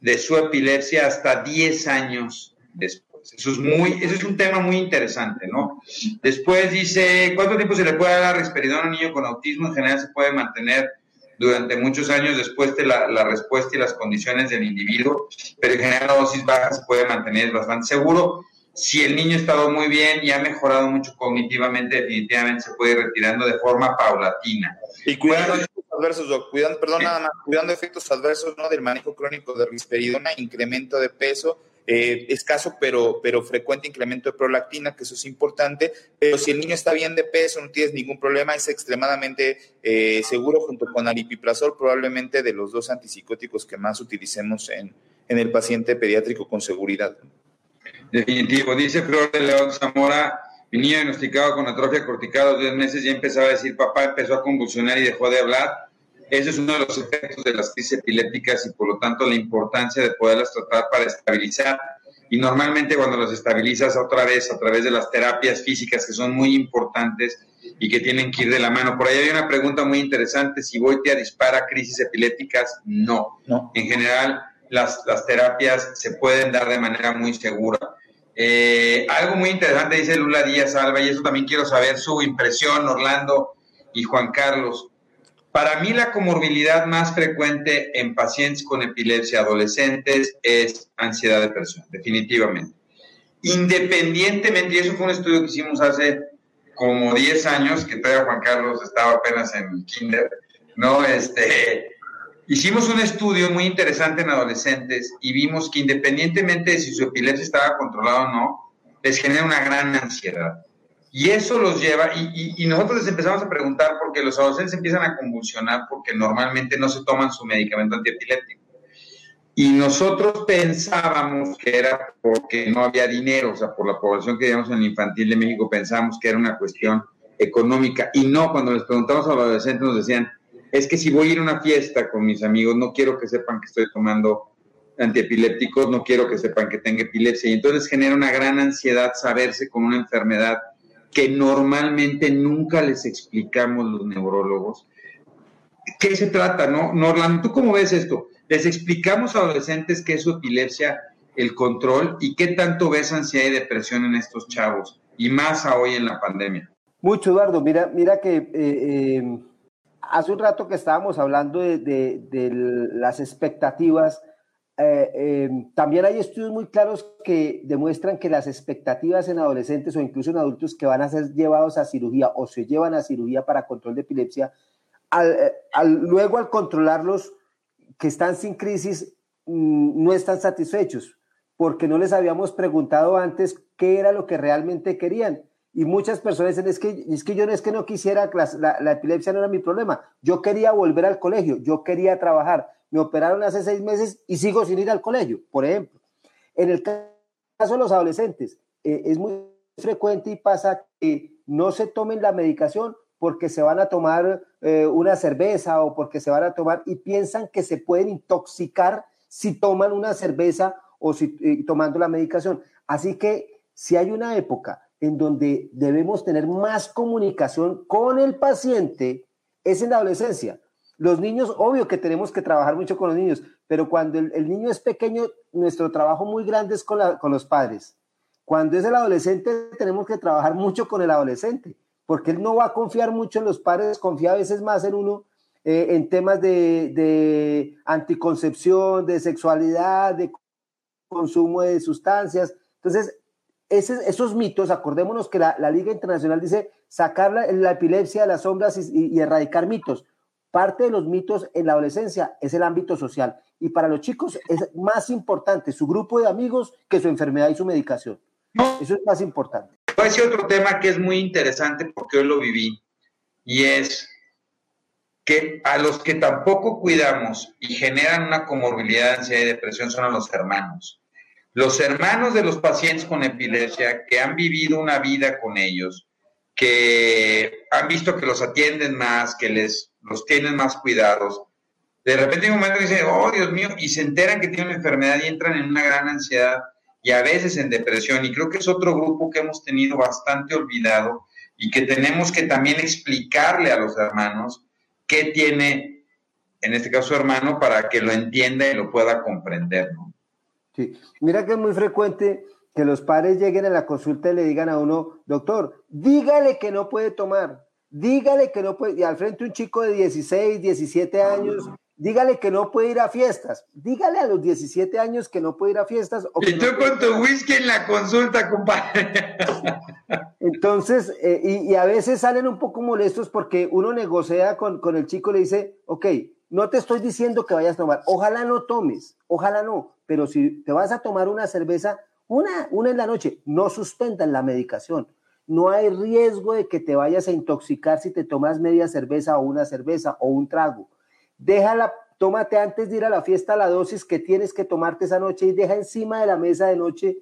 de su epilepsia hasta 10 años después. Eso es, muy, eso es un tema muy interesante, ¿no? Después dice, ¿cuánto tiempo se le puede dar risperidona a un niño con autismo? En general se puede mantener durante muchos años después de la, la, respuesta y las condiciones del individuo, pero en general la dosis baja se puede mantener bastante seguro. Si el niño ha estado muy bien y ha mejorado mucho cognitivamente, definitivamente se puede ir retirando de forma paulatina. Y cuidando efectos adversos, Doc, cuidando, perdón, ¿Sí? nada más, cuidando efectos adversos ¿no? del manejo crónico de risperidona, incremento de peso, eh, escaso pero, pero frecuente incremento de prolactina, que eso es importante, pero si el niño está bien de peso, no tienes ningún problema, es extremadamente eh, seguro junto con aripiprazol, probablemente de los dos antipsicóticos que más utilicemos en, en el paciente pediátrico con seguridad. Definitivo, dice Flor de León Zamora, mi niño diagnosticado con atrofia cortical a los 10 meses ya empezaba a decir papá, empezó a convulsionar y dejó de hablar ese es uno de los efectos de las crisis epilépticas y por lo tanto la importancia de poderlas tratar para estabilizar. Y normalmente cuando las estabilizas otra vez a través de las terapias físicas que son muy importantes y que tienen que ir de la mano. Por ahí hay una pregunta muy interesante, si Voitia dispara crisis epilépticas, no. no. En general, las, las terapias se pueden dar de manera muy segura. Eh, algo muy interesante dice Lula Díaz Alba, y eso también quiero saber su impresión, Orlando y Juan Carlos. Para mí la comorbilidad más frecuente en pacientes con epilepsia adolescentes es ansiedad depresión, definitivamente. Independientemente, y eso fue un estudio que hicimos hace como 10 años, que todavía Juan Carlos estaba apenas en kinder, ¿no? Este, hicimos un estudio muy interesante en adolescentes y vimos que independientemente de si su epilepsia estaba controlada o no, les genera una gran ansiedad. Y eso los lleva, y, nosotros les empezamos a preguntar porque los adolescentes empiezan a convulsionar porque normalmente no se toman su medicamento antiepiléptico. Y nosotros pensábamos que era porque no había dinero, o sea, por la población que teníamos en el infantil de México pensábamos que era una cuestión económica. Y no, cuando les preguntamos a los adolescentes nos decían, es que si voy a ir a una fiesta con mis amigos, no quiero que sepan que estoy tomando antiepilépticos, no quiero que sepan que tengo epilepsia. Y entonces genera una gran ansiedad saberse con una enfermedad que normalmente nunca les explicamos los neurólogos. ¿Qué se trata, no? Norland, ¿tú cómo ves esto? Les explicamos a adolescentes qué es su epilepsia, el control y qué tanto ves ansiedad y depresión en estos chavos, y más a hoy en la pandemia. Mucho, Eduardo. Mira, mira que eh, eh, hace un rato que estábamos hablando de, las expectativas. Eh, también hay estudios muy claros que demuestran que las expectativas en adolescentes o incluso en adultos que van a ser llevados a cirugía o se llevan a cirugía para control de epilepsia, luego al controlarlos que están sin crisis mm, no están satisfechos porque no les habíamos preguntado antes qué era lo que realmente querían. Y muchas personas dicen, es que, es que yo no es que no quisiera, la, epilepsia no era mi problema, yo quería volver al colegio, yo quería trabajar, me operaron hace seis meses y sigo sin ir al colegio, por ejemplo. En el caso de los adolescentes, eh, es muy frecuente y pasa que no se tomen la medicación porque se van a tomar eh, una cerveza o porque se van a tomar y piensan que se pueden intoxicar si toman una cerveza o si eh, tomando la medicación. Así que si hay una época en donde debemos tener más comunicación con el paciente, es en la adolescencia. Los niños, obvio que tenemos que trabajar mucho con los niños, pero cuando el, niño es pequeño, nuestro trabajo muy grande es con, con los padres. Cuando es el adolescente, tenemos que trabajar mucho con el adolescente porque él no va a confiar mucho en los padres, confía a veces más en uno eh, en temas de, anticoncepción, de sexualidad, de consumo de sustancias. Entonces, esos mitos, acordémonos que la, Liga Internacional dice sacar la, epilepsia de las sombras y, erradicar mitos. Parte de los mitos en la adolescencia es el ámbito social y para los chicos es más importante su grupo de amigos que su enfermedad y su medicación. Eso es más importante. Voy otro tema que es muy interesante porque hoy lo viví y es que a los que tampoco cuidamos y generan una comorbilidad, ansiedad y depresión son a los hermanos. Los hermanos de los pacientes con epilepsia que han vivido una vida con ellos, que han visto que los atienden más, que les los tienen más cuidados, de repente en un momento dicen, oh Dios mío, y se enteran que tienen una enfermedad y entran en una gran ansiedad y a veces en depresión. Y creo que es otro grupo que hemos tenido bastante olvidado y que tenemos que también explicarle a los hermanos qué tiene, en este caso, hermano, para que lo entienda y lo pueda comprender. ¿no? Sí, mira que es muy frecuente que los padres lleguen a la consulta y le digan a uno, doctor, dígale que no puede tomar, dígale que no puede, y al frente un chico de 16, 17 años dígale que no puede ir a fiestas. Dígale a los 17 años que no puede ir a fiestas. y tú con tu whisky en la consulta, compadre. Entonces, eh, y, a veces salen un poco molestos porque uno negocia con, con el chico y le dice, ok, no te estoy diciendo que vayas a tomar, ojalá no tomes, ojalá no, pero si te vas a tomar una cerveza, una, una en la noche, no suspendan la medicación. No hay riesgo de que te vayas a intoxicar si te tomas media cerveza o una cerveza o un trago déjala, tómate antes de ir a la fiesta la dosis que tienes que tomarte esa noche y deja encima de la mesa de noche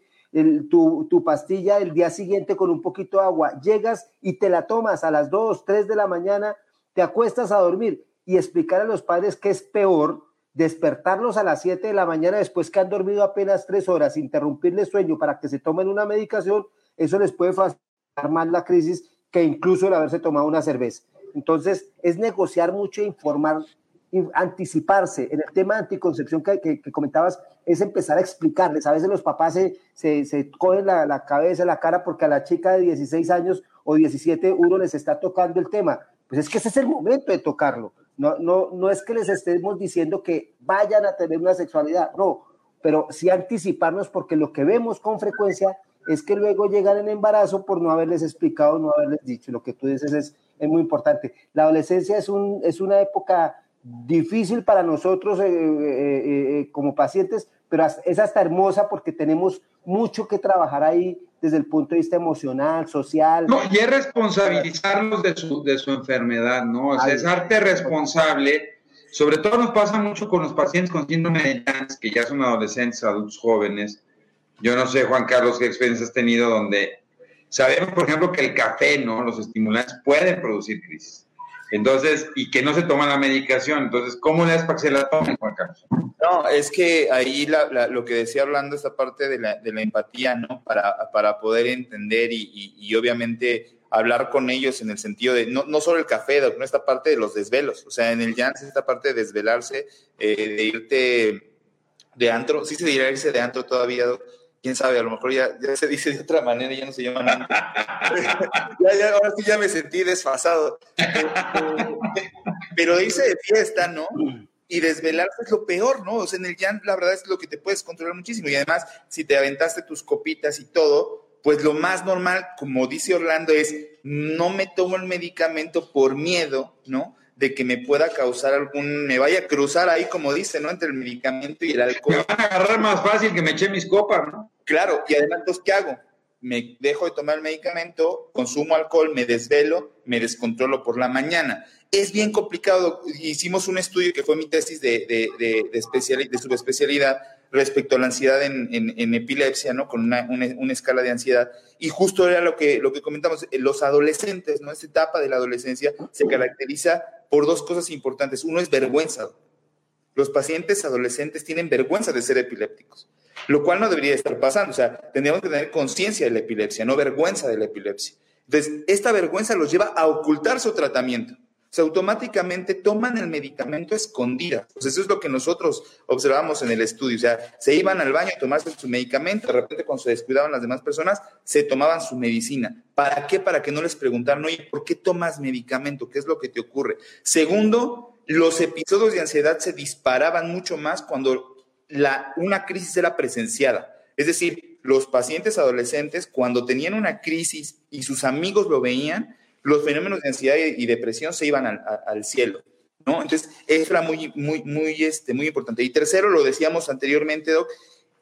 tu, pastilla el día siguiente con un poquito de agua. Llegas y te la tomas a las 2, 3 de la mañana, te acuestas a dormir y explicar a los padres que es peor despertarlos a las 7 de la mañana después que han dormido apenas 3 horas, interrumpirles sueño para que se tomen una medicación, eso les puede facilitar más la crisis que incluso el haberse tomado una cerveza. Entonces, es negociar mucho e informar anticiparse. En el tema de anticoncepción que, comentabas, es empezar a explicarles. A veces los papás se, se, cogen la, la, cabeza, la cara, porque a la chica de 16 años o 17 uno les está tocando el tema. Pues es que ese es el momento de tocarlo. No, no, no es que les estemos diciendo que vayan a tener una sexualidad, no, pero sí anticiparnos porque lo que vemos con frecuencia es que luego llegan en embarazo por no haberles explicado, no haberles dicho. Lo que tú dices es, es muy importante. La adolescencia es, un, es una época difícil para nosotros eh, eh, eh, como pacientes, pero es hasta hermosa porque tenemos mucho que trabajar ahí desde el punto de vista emocional, social. No, y es responsabilizarlos de su, de su enfermedad, ¿no? O sea, es arte responsable. Sobre todo nos pasa mucho con los pacientes con síndrome de Jans, que ya son adolescentes, adultos jóvenes. Yo no sé, Juan Carlos, qué experiencia has tenido donde sabemos, por ejemplo, que el café, ¿no? Los estimulantes pueden producir crisis. Entonces, y que no se toma la medicación. Entonces, ¿cómo le das para que se la tomen, Juan Carlos? No, es que ahí lo que decía hablando, esta parte de la, de la empatía, ¿no? Para, poder entender y, obviamente hablar con ellos en el sentido de, no, no solo el café, no esta parte de los desvelos, o sea, en el jazz esta parte de desvelarse, eh, de irte de antro, sí se dirá irse de antro todavía, quién sabe, a lo mejor ya, ya se dice de otra manera, ya no se llama nada. ya, ahora sí ya me sentí desfasado. Pero irse de fiesta, ¿no? Y desvelarse es lo peor, ¿no? O sea, en el llanto la verdad es lo que te puedes controlar muchísimo. Y además, si te aventaste tus copitas y todo, pues lo más normal, como dice Orlando, es no me tomo el medicamento por miedo, ¿no? De que me pueda causar algún, me vaya a cruzar ahí, como dice, ¿no? Entre el medicamento y el alcohol. Me van a agarrar más fácil que me eche mis copas, ¿no? Claro, y además, ¿qué hago? Me dejo de tomar el medicamento, consumo alcohol, me desvelo, me descontrolo por la mañana. Es bien complicado. Hicimos un estudio que fue mi tesis de, de, de, de, de subespecialidad respecto a la ansiedad en, en, epilepsia, ¿no? Con una, una, escala de ansiedad. Y justo era lo que, lo que comentamos, los adolescentes, ¿no? Esta etapa de la adolescencia se caracteriza por dos cosas importantes. Uno es vergüenza. Los pacientes adolescentes tienen vergüenza de ser epilépticos, lo cual no debería estar pasando. O sea, tendríamos que tener conciencia de la epilepsia, no vergüenza de la epilepsia. Entonces, esta vergüenza los lleva a ocultar su tratamiento sea, automáticamente toman el medicamento escondida. Eso es lo que nosotros observamos en el estudio. O sea, se iban al baño a tomarse su medicamento, de repente cuando se descuidaban las demás personas, se tomaban su medicina. ¿Para qué? Para que no les preguntaran, oye, ¿por qué tomas medicamento? ¿Qué es lo que te ocurre? Segundo, los episodios de ansiedad se disparaban mucho más cuando la, una crisis era presenciada. Es decir, los pacientes adolescentes, cuando tenían una crisis y sus amigos lo veían, los fenómenos de ansiedad y depresión se iban al, cielo. ¿no? Entonces, eso era muy, muy, muy, este, muy importante. Y tercero, lo decíamos anteriormente, Doc,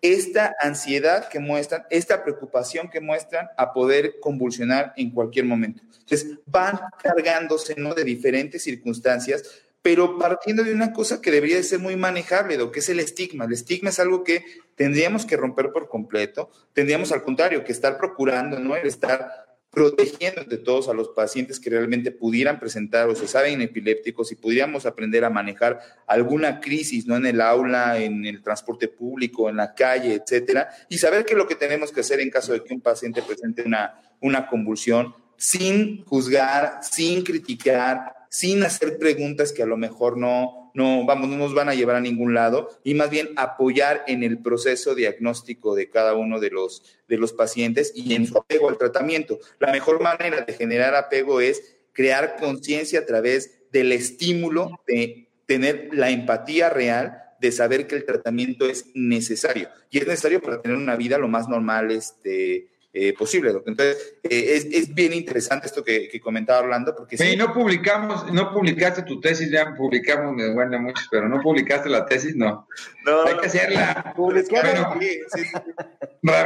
esta ansiedad que muestran, esta preocupación que muestran a poder convulsionar en cualquier momento. Entonces, van cargándose ¿no? de diferentes circunstancias, pero partiendo de una cosa que debería de ser muy manejable, Doc, que es el estigma. El estigma es algo que tendríamos que romper por completo, tendríamos al contrario que estar procurando, ¿no? El estar protegiendo de todos a los pacientes que realmente pudieran presentar o se saben epilépticos y pudiéramos aprender a manejar alguna crisis, ¿no? En el aula, en el transporte público, en la calle, etcétera, y saber qué es lo que tenemos que hacer en caso de que un paciente presente una, una convulsión sin juzgar, sin criticar, sin hacer preguntas que a lo mejor no, no, vamos, no nos van a llevar a ningún lado y más bien apoyar en el proceso diagnóstico de cada uno de los, de los pacientes y en su apego al tratamiento. La mejor manera de generar apego es crear conciencia a través del estímulo de tener la empatía real de saber que el tratamiento es necesario y es necesario para tener una vida lo más normal este, eh, posible. Entonces, eh, es, es, bien interesante esto que, que comentaba Orlando, porque... Sí, no publicamos, no publicaste tu tesis, ya publicamos, me duele mucho, pero no publicaste la tesis, no. no hay que hacerla.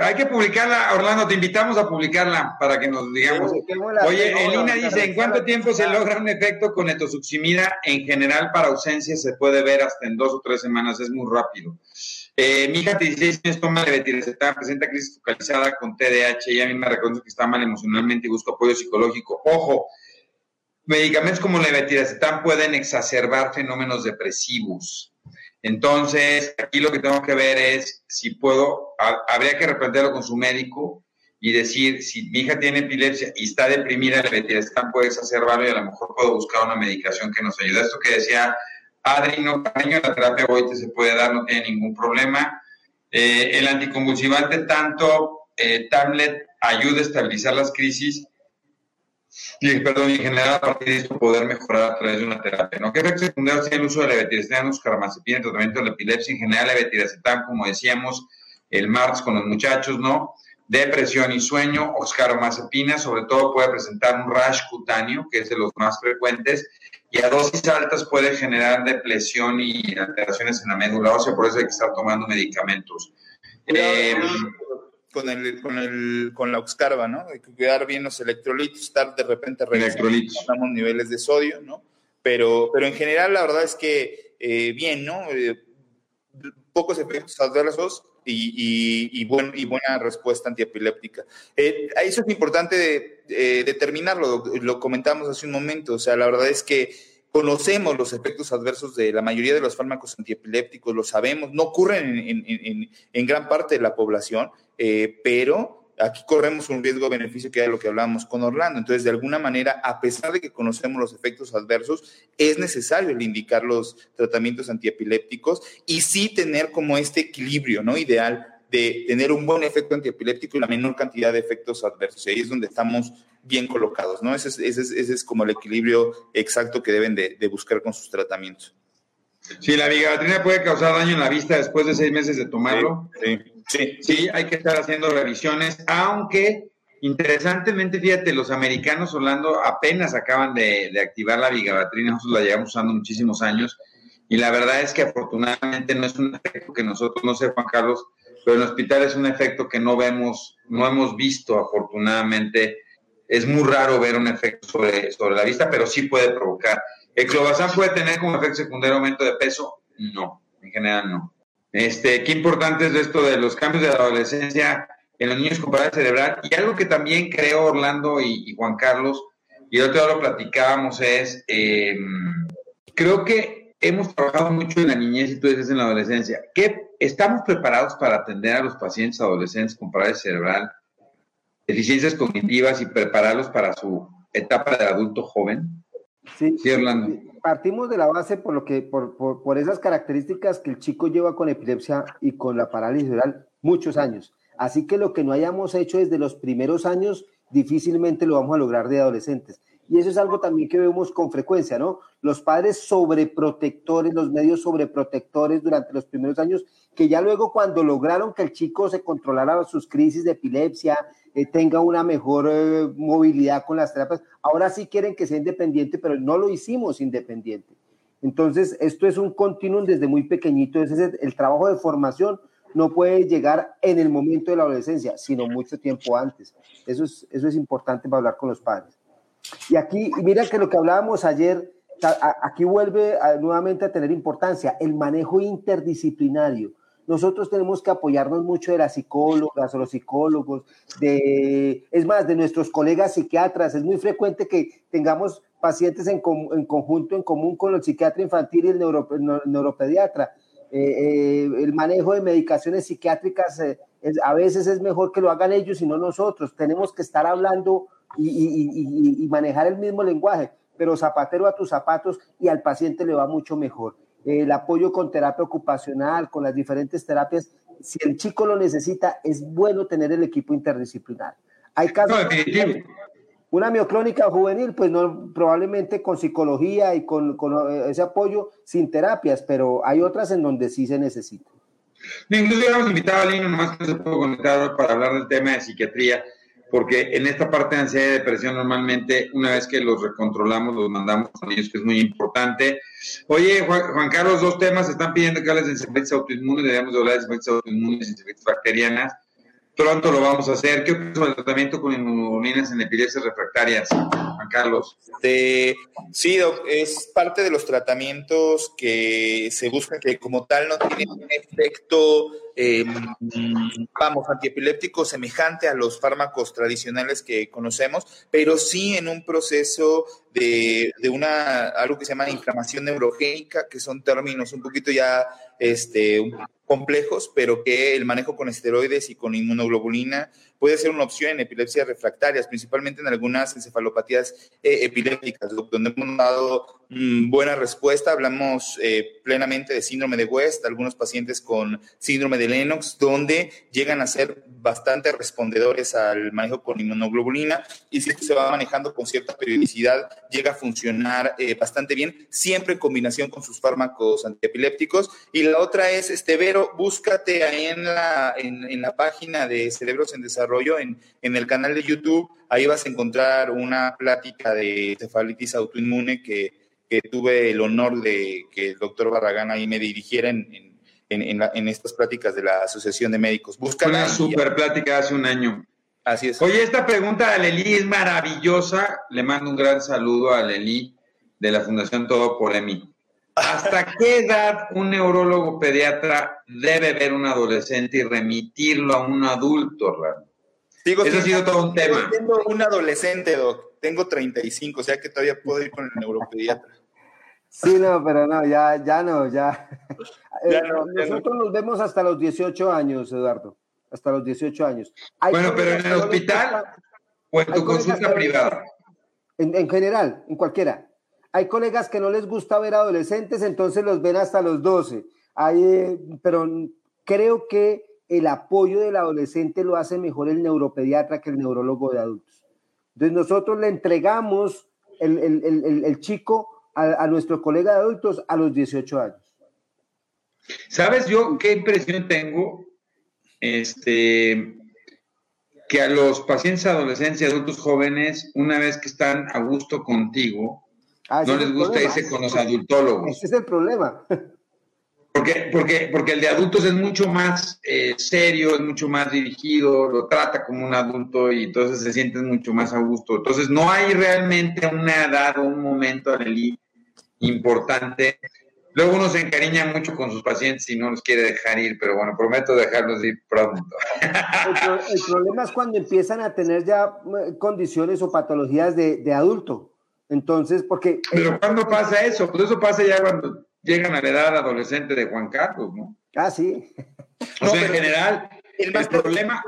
hay que publicarla, Orlando, te invitamos a publicarla para que nos digamos. Oye, Elina dice, ¿en cuánto tiempo se logra un efecto con etosuximida? En general, para ausencia se puede ver hasta en dos o tres semanas, es muy rápido. Eh, mi hija de 16 años toma levetiracetam, presenta crisis focalizada con TDAH y a mí me reconoce que está mal emocionalmente y busca apoyo psicológico. Ojo, medicamentos como levetiracetam pueden exacerbar fenómenos depresivos. Entonces, aquí lo que tengo que ver es si puedo, habría que replantearlo con su médico y decir, si mi hija tiene epilepsia y está deprimida, levetiracetam puede exacerbarlo y a lo mejor puedo buscar una medicación que nos ayude. Esto que decía adrino, la terapia OIT se puede dar, no tiene ningún problema. Eh, el anticonvulsivante, tanto eh, tablet, ayuda a estabilizar las crisis y, perdón, en general, a partir de esto poder mejorar a través de una terapia. ¿no? ¿Qué efectos secundarios tiene el uso de la levetiracetam, carbamazepina en tratamiento de la epilepsia? En general, la levetiracetam, como decíamos el martes con los muchachos, ¿no? Depresión y sueño, oscaromazepina, sobre todo puede presentar un rash cutáneo, que es de los más frecuentes, y a dosis altas puede generar depresión y alteraciones en la médula ósea, por eso hay que estar tomando medicamentos. Eh, con, el, con, el, con la Oxcarba, ¿no? Hay que cuidar bien los electrolitos, estar de repente revisando niveles de sodio, ¿no? Pero, pero en general la verdad es que eh, bien, ¿no? Eh, pocos efectos adversos y, y, buena respuesta antiepiléptica. Eh, eso es importante determinarlo, lo comentamos hace un momento, o sea, la verdad es que Conocemos los efectos adversos de la mayoría de los fármacos antiepilépticos, lo sabemos, no ocurren en, gran parte de la población, eh, pero aquí corremos un riesgo-beneficio que era lo que hablábamos con Orlando. Entonces, de alguna manera, a pesar de que conocemos los efectos adversos, es necesario indicar los tratamientos antiepilépticos y sí tener como este equilibrio, ¿no? Ideal de tener un buen efecto antiepiléptico y la menor cantidad de efectos adversos. Y ahí es donde estamos bien colocados, ¿no? Ese es, ese es, ese es como el equilibrio exacto que deben de, de, buscar con sus tratamientos. Sí, la vigabatrina puede causar daño en la vista después de seis meses de tomarlo. Sí, sí. Sí, hay que estar haciendo revisiones, aunque interesantemente, fíjate, los americanos, Orlando, apenas acaban de, activar la vigabatrina, nosotros la llevamos usando muchísimos años, y la verdad es que afortunadamente no es un efecto que nosotros, no sé, Juan Carlos, pero en el hospital es un efecto que no vemos, no hemos visto afortunadamente. Es muy raro ver un efecto sobre, sobre la vista, pero sí puede provocar. ¿El clobazam puede tener como efecto secundario aumento de peso? No, en general no. Este, qué importante es esto de los cambios de la adolescencia en los niños con parálisis cerebral. Y algo que también creo Orlando y, Juan Carlos, y el otro día lo platicábamos, es, eh, creo que hemos trabajado mucho en la niñez y tú dices en la adolescencia. ¿Qué, ¿Estamos preparados para atender a los pacientes adolescentes con parálisis cerebral, deficiencias cognitivas y prepararlos para su etapa de adulto joven? Sí, sí Orlando. Partimos de la base por, lo que, por, por, por esas características que el chico lleva con epilepsia y con la parálisis cerebral muchos años. Así que lo que no hayamos hecho desde los primeros años, difícilmente lo vamos a lograr de adolescentes. Y eso es algo también que vemos con frecuencia, ¿no? Los padres sobreprotectores, los medios sobreprotectores durante los primeros años, que ya luego cuando lograron que el chico se controlara sus crisis de epilepsia, eh, tenga una mejor eh, movilidad con las terapias, ahora sí quieren que sea independiente, pero no lo hicimos independiente. Entonces, esto es un continuum desde muy pequeñito, es el trabajo de formación no puede llegar en el momento de la adolescencia, sino mucho tiempo antes. Eso es, eso es importante para hablar con los padres. Y aquí, mira que lo que hablábamos ayer, aquí vuelve nuevamente a tener importancia, el manejo interdisciplinario. Nosotros tenemos que apoyarnos mucho de las psicólogas o los psicólogos, de, es más, de nuestros colegas psiquiatras. Es muy frecuente que tengamos pacientes en, en conjunto, en común con el psiquiatra infantil y el, neuropediatra. Eh, eh, el manejo de medicaciones psiquiátricas eh, a veces es mejor que lo hagan ellos y no nosotros. Tenemos que estar hablando y, manejar el mismo lenguaje, pero zapatero a tus zapatos y al paciente le va mucho mejor. El apoyo con terapia ocupacional, con las diferentes terapias, si el chico lo necesita, es bueno tener el equipo interdisciplinar. Hay casos... una mioclónica juvenil, pues no, probablemente con psicología y con, eh, ese apoyo sin terapias, pero hay otras en donde sí se necesita. Incluso hemos invitado a Lino, nomás que se conectar para hablar del tema de psiquiatría porque en esta parte de ansiedad y depresión normalmente una vez que los recontrolamos los mandamos con ellos, que es muy importante. Oye, Juan, Carlos, dos temas, están pidiendo que hables de enfermedades autoinmunes, debemos hablar de enfermedades autoinmunes y enfermedades bacterianas. Pronto lo vamos a hacer. ¿Qué sobre el tratamiento con inmunoglobulinas en epilepsias refractarias, Juan Carlos? sí, es parte de los tratamientos que se busca que como tal no tienen un efecto, eh, vamos, antiepiléptico semejante a los fármacos tradicionales que conocemos, pero sí en un proceso de, de una, algo que se llama inflamación neurogénica, que son términos un poquito ya este, complejos, pero que el manejo con esteroides y con inmunoglobulina puede ser una opción en epilepsias refractarias, principalmente en algunas encefalopatías eh, epilépticas, donde hemos dado mm, buena respuesta. Hablamos eh, plenamente de síndrome de West, algunos pacientes con síndrome de Lennox, donde llegan a ser bastante respondedores al manejo con inmunoglobulina y si se va manejando con cierta periodicidad, llega a funcionar eh, bastante bien, siempre en combinación con sus fármacos antiepilépticos. Y la otra es, este, Vero, búscate ahí en la, en, la página de Cerebros en Desarrollo, en, en el canal de YouTube, ahí vas a encontrar una plática de cefalitis autoinmune que, que tuve el honor de que el doctor Barragán ahí me dirigiera en en, estas pláticas de la Asociación de Médicos. Busca Una super plática hace un año. Así es. Oye, esta pregunta de Leli es maravillosa. Le mando un gran saludo a Leli de la Fundación Todo por Emi. ¿Hasta qué edad un neurólogo pediatra debe ver un adolescente y remitirlo a un adulto, Eso ha sido todo un tema. Tengo un adolescente, Doc. Tengo 35, o sea que todavía puedo ir con el neuropediatra. Sí, no, pero no, ya, ya no, ya. Eh, nosotros nos vemos hasta los 18 años, Eduardo. Hasta los 18 años. bueno, pero en el hospital o en tu consulta privada. En, general, en cualquiera. Hay colegas que no les gusta ver adolescentes, entonces los ven hasta los 12. Hay, pero creo que el apoyo del adolescente lo hace mejor el neuropediatra que el neurólogo de adultos. Entonces nosotros le entregamos el, el, el chico a, nuestro colega de adultos a los 18 años. ¿Sabes yo qué impresión tengo? Este, que a los pacientes adolescentes y adultos jóvenes, una vez que están a gusto contigo, ah, no les gusta irse con los adultólogos. Ese es el problema. Porque, porque, porque el de adultos es mucho más eh, serio, es mucho más dirigido, lo trata como un adulto y entonces se sienten mucho más a gusto. Entonces no hay realmente una edad o un momento en el importante. Luego uno se encariña mucho con sus pacientes y no los quiere dejar ir, pero bueno, prometo dejarlos ir pronto. El, problema es cuando empiezan a tener ya eh, condiciones o patologías de, de adulto. Entonces, porque... Pero ¿cuándo pasa eso? Pues eso pasa ya cuando llegan a la edad adolescente de Juan Carlos, ¿no? Ah, sí. O sea, en general, el, problema...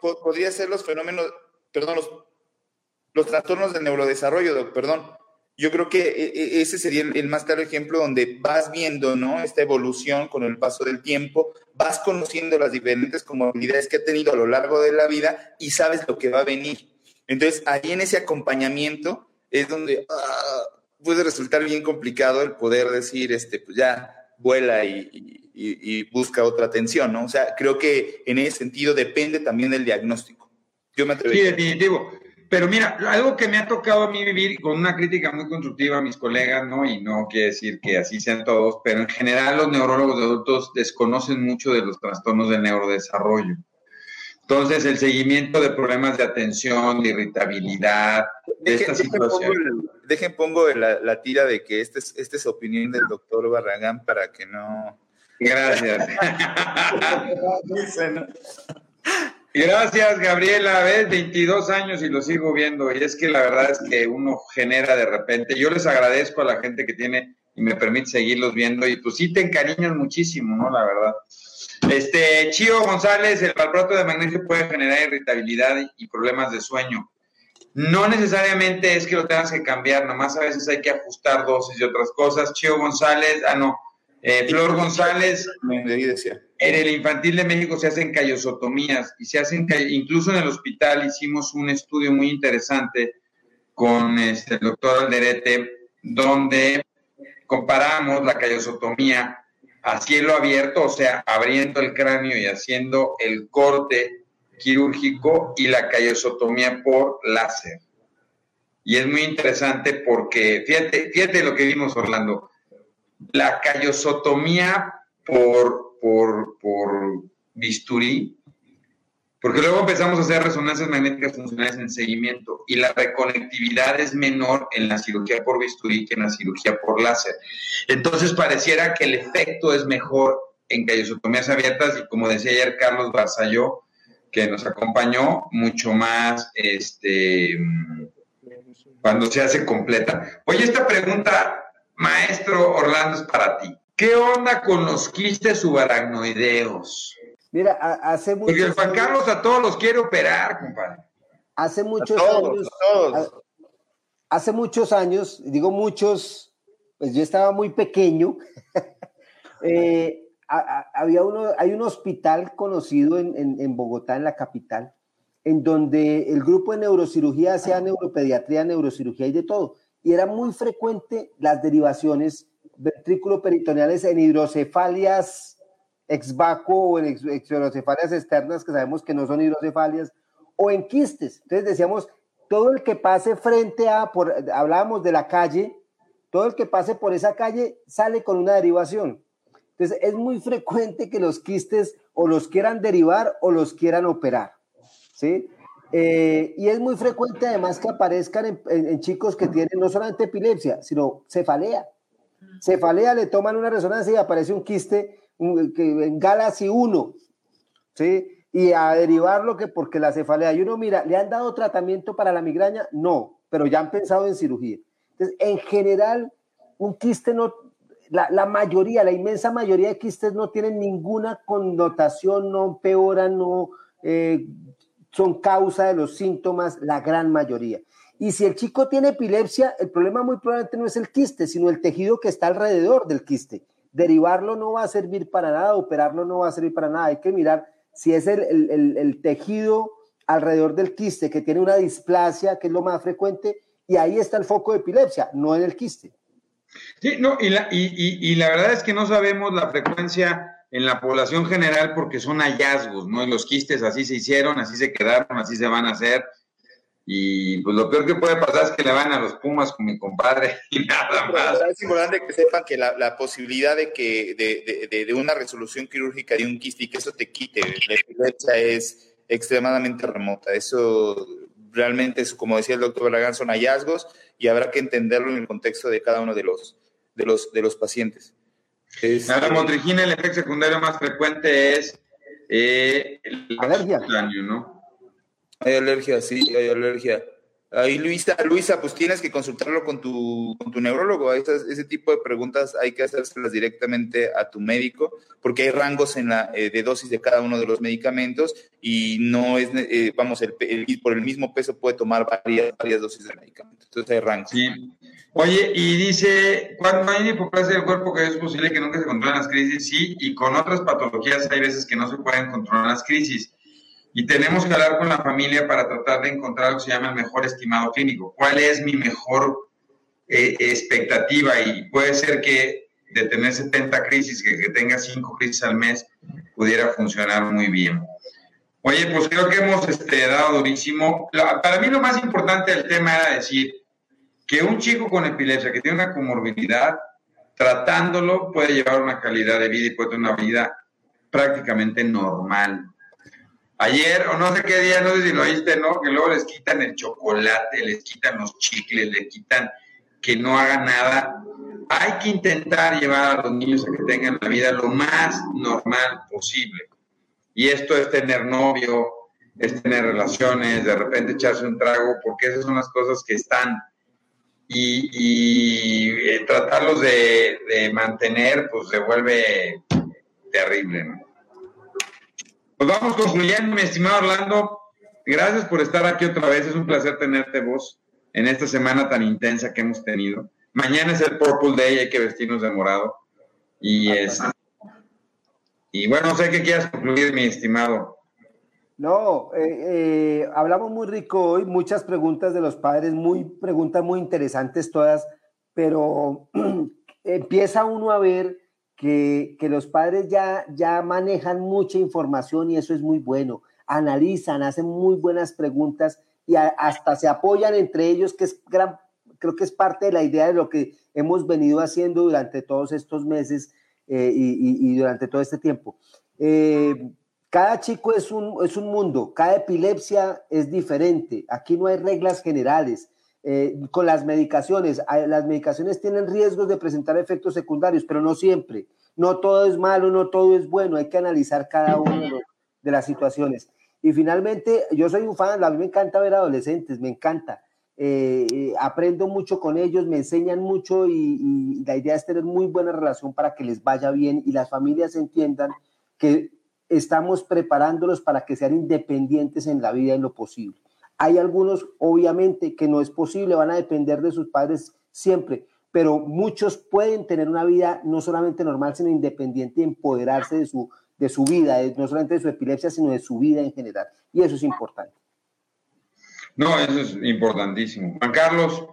Podría ser los fenómenos, perdón, los, los trastornos del neurodesarrollo, perdón yo creo que e, e, ese sería el, más claro ejemplo donde vas viendo, ¿no? Esta evolución con el paso del tiempo, vas conociendo las diferentes comodidades que ha tenido a lo largo de la vida y sabes lo que va a venir. Entonces, ahí en ese acompañamiento es donde ah, puede resultar bien complicado el poder decir, este, pues ya vuela y, busca otra atención, ¿no? O sea, creo que en ese sentido depende también del diagnóstico. Yo me atrevo. Sí, definitivo. Pero mira, algo que me ha tocado a mí vivir con una crítica muy constructiva a mis colegas, ¿no? Y no quiere decir que así sean todos, pero en general los neurólogos de adultos desconocen mucho de los trastornos del neurodesarrollo. Entonces, el seguimiento de problemas de atención, de irritabilidad, de esta situación. Dejen pongo la, tira de que esta es, esta es opinión del doctor Barragán para que no... Gracias. Gracias, Gabriela. Ves, 22 años y lo sigo viendo. Y es que la verdad es que uno genera de repente. Yo les agradezco a la gente que tiene y me permite seguirlos viendo. Y pues sí te encariñas muchísimo, ¿no? La verdad. Este, Chío González, el valproato de magnesio puede generar irritabilidad y problemas de sueño. No necesariamente es que lo tengas que cambiar, nomás a veces hay que ajustar dosis y otras cosas. Chío González, ah, no, eh, Flor González, en el infantil de México se hacen callosotomías y se hacen, incluso en el hospital hicimos un estudio muy interesante con este, el doctor Alderete, donde comparamos la callosotomía a cielo abierto, o sea, abriendo el cráneo y haciendo el corte quirúrgico y la callosotomía por láser. Y es muy interesante porque, fíjate, fíjate lo que vimos, Orlando la callosotomía por, por, por bisturí, porque luego empezamos a hacer resonancias magnéticas funcionales en seguimiento y la reconectividad es menor en la cirugía por bisturí que en la cirugía por láser. Entonces pareciera que el efecto es mejor en callosotomías abiertas y como decía ayer Carlos Barzalló, que nos acompañó, mucho más este cuando se hace completa. Oye, esta pregunta Maestro Orlando, es para ti. ¿Qué onda con los quistes subaracnoideos? Mira, hace mucho. Porque el Juan Carlos a todos los quiere operar, compadre. Hace muchos años. Hace muchos años, digo muchos, pues yo estaba muy pequeño. Eh, había uno, hay un hospital conocido en, en, Bogotá, en la capital, en donde el grupo de neurocirugía hacía neuropediatría, neurocirugía y de todo. Y era muy frecuente las derivaciones ventrículo-peritoneales en hidrocefalias ex vacuo o en hidrocefalias externas, que sabemos que no son hidrocefalias, o en quistes. Entonces decíamos, todo el que pase frente a, por, hablábamos de la calle, todo el que pase por esa calle sale con una derivación. Entonces es muy frecuente que los quistes o los quieran derivar o los quieran operar. ¿sí? Eh, y es muy frecuente además que aparezcan en, chicos que tienen no solamente epilepsia, sino cefalea. Cefalea le toman una resonancia y aparece un quiste en Galaxy 1. ¿sí? y a derivarlo que porque la cefalea. Y uno mira, ¿le han dado tratamiento para la migraña? No, pero ya han pensado en cirugía. Entonces, en general, un quiste no, la, mayoría, la inmensa mayoría de quistes no tienen ninguna connotación, no empeoran, no eh, son causa de los síntomas, la gran mayoría. Y si el chico tiene epilepsia, el problema muy probablemente no es el quiste, sino el tejido que está alrededor del quiste. Derivarlo no va a servir para nada, operarlo no va a servir para nada. Hay que mirar si es el, tejido alrededor del quiste que tiene una displasia, que es lo más frecuente, y ahí está el foco de epilepsia, no en el quiste. Sí, no, y la, y, la verdad es que no sabemos la frecuencia en la población general porque son hallazgos, ¿no? Los quistes así se hicieron, así se quedaron, así se van a hacer. Y pues lo peor que puede pasar es que le van a los Pumas con mi compadre y nada más. Es importante que sepan que la, posibilidad de que de, una resolución quirúrgica de un quiste y que eso te quite la epilepsia es extremadamente remota. Eso realmente, es, como decía el doctor Barragán, son hallazgos y habrá que entenderlo en el contexto de cada uno de los, de los, de los pacientes. La motrigina, el efecto secundario más frecuente es eh, alergia. ¿no? Hay alergia, sí, hay alergia. Ahí Luisa, Luisa, pues tienes que consultarlo con tu, con tu neurólogo. ese tipo de preguntas hay que hacérselas directamente a tu médico, porque hay rangos en la, eh, de dosis de cada uno de los medicamentos y no es, eh, vamos, el, por el mismo peso puede tomar varias, varias dosis de medicamento. Entonces hay rangos. Sí. Oye, y dice, cuando hay hipoplasia del cuerpo, que es posible que nunca se controlen las crisis, sí, y con otras patologías hay veces que no se pueden controlar las crisis y tenemos que hablar con la familia para tratar de encontrar lo que se llama el mejor estimado clínico. ¿Cuál es mi mejor eh, expectativa? Y puede ser que de tener 70 crisis, que, tenga 5 crisis al mes, pudiera funcionar muy bien. Oye, pues creo que hemos este, dado durísimo. para mí lo más importante del tema era decir que un chico con epilepsia que tiene una comorbilidad, tratándolo puede llevar una calidad de vida y puede tener una vida prácticamente normal Ayer, o no sé qué día, no sé si lo oíste, ¿no? Que luego les quitan el chocolate, les quitan los chicles, les quitan que no hagan nada. Hay que intentar llevar a los niños a que tengan la vida lo más normal posible. Y esto es tener novio, es tener relaciones, de repente echarse un trago, porque esas son las cosas que están. Y, eh, tratarlos de, de mantener, pues se vuelve terrible, ¿no? Pues vamos concluyendo, mi estimado Orlando. Gracias por estar aquí otra vez. Es un placer tenerte vos en esta semana tan intensa que hemos tenido. Mañana es el Purple Day, hay que vestirnos de morado. Y es. Y bueno, no sé qué quieras concluir, mi estimado. No, eh, eh, hablamos muy rico hoy, muchas preguntas de los padres, muy preguntas muy interesantes todas, pero empieza uno a ver que, los padres ya, ya manejan mucha información y eso es muy bueno. Analizan, hacen muy buenas preguntas y hasta se apoyan entre ellos, que es gran, creo que es parte de la idea de lo que hemos venido haciendo durante todos estos meses eh, y, durante todo este tiempo. Eh, cada chico es un, es un mundo, cada epilepsia es diferente, aquí no hay reglas generales. Eh, con las medicaciones. Las medicaciones tienen riesgos de presentar efectos secundarios, pero no siempre. No todo es malo, no todo es bueno. Hay que analizar cada una de las situaciones. Y finalmente, yo soy un fan, a mí me encanta ver adolescentes, me encanta. Eh, eh, aprendo mucho con ellos, me enseñan mucho y, la idea es tener muy buena relación para que les vaya bien y las familias entiendan que estamos preparándolos para que sean independientes en la vida en lo posible. Hay algunos, obviamente, que no es posible, van a depender de sus padres siempre, pero muchos pueden tener una vida no solamente normal, sino independiente y empoderarse de su, de su vida, no solamente de su epilepsia, sino de su vida en general. Y eso es importante. No, eso es importantísimo. Juan Carlos.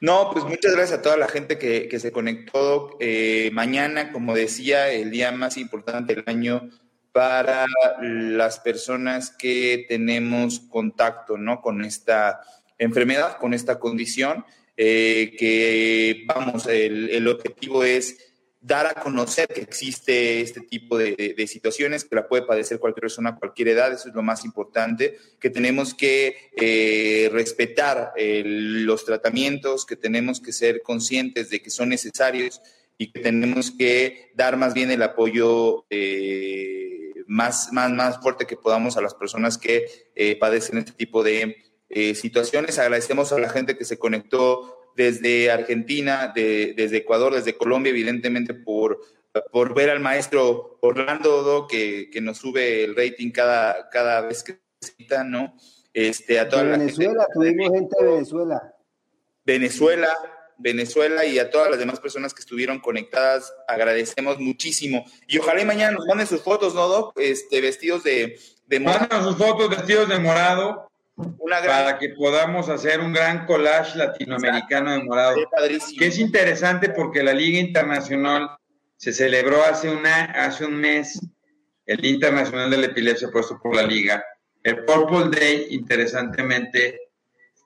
No, pues muchas gracias a toda la gente que, que se conectó. Eh, mañana, como decía, el día más importante del año para las personas que tenemos contacto ¿no? con esta enfermedad, con esta condición, eh, que vamos, el, objetivo es dar a conocer que existe este tipo de, situaciones, que la puede padecer cualquier persona a cualquier edad, eso es lo más importante, que tenemos que eh, respetar el, los tratamientos, que tenemos que ser conscientes de que son necesarios y que tenemos que dar más bien el apoyo. Eh, más, más, más fuerte que podamos a las personas que eh, padecen este tipo de eh, situaciones. Agradecemos a la gente que se conectó desde Argentina, de, desde Ecuador, desde Colombia, evidentemente por, por ver al maestro Orlando que, que, nos sube el rating cada, cada vez que cita, ¿no? Este, a toda de la Venezuela, gente, tuvimos gente de Venezuela. Venezuela, Venezuela y a todas las demás personas que estuvieron conectadas, agradecemos muchísimo. Y ojalá y mañana nos manden sus fotos, ¿no, Doc? Este, vestidos de, de morado. Sus fotos vestidos de morado Una gran... para que podamos hacer un gran collage latinoamericano de morado. Que es interesante porque la Liga Internacional se celebró hace, una, hace un mes, el Internacional de la Epilepsia puesto por la Liga. El Purple Day, interesantemente,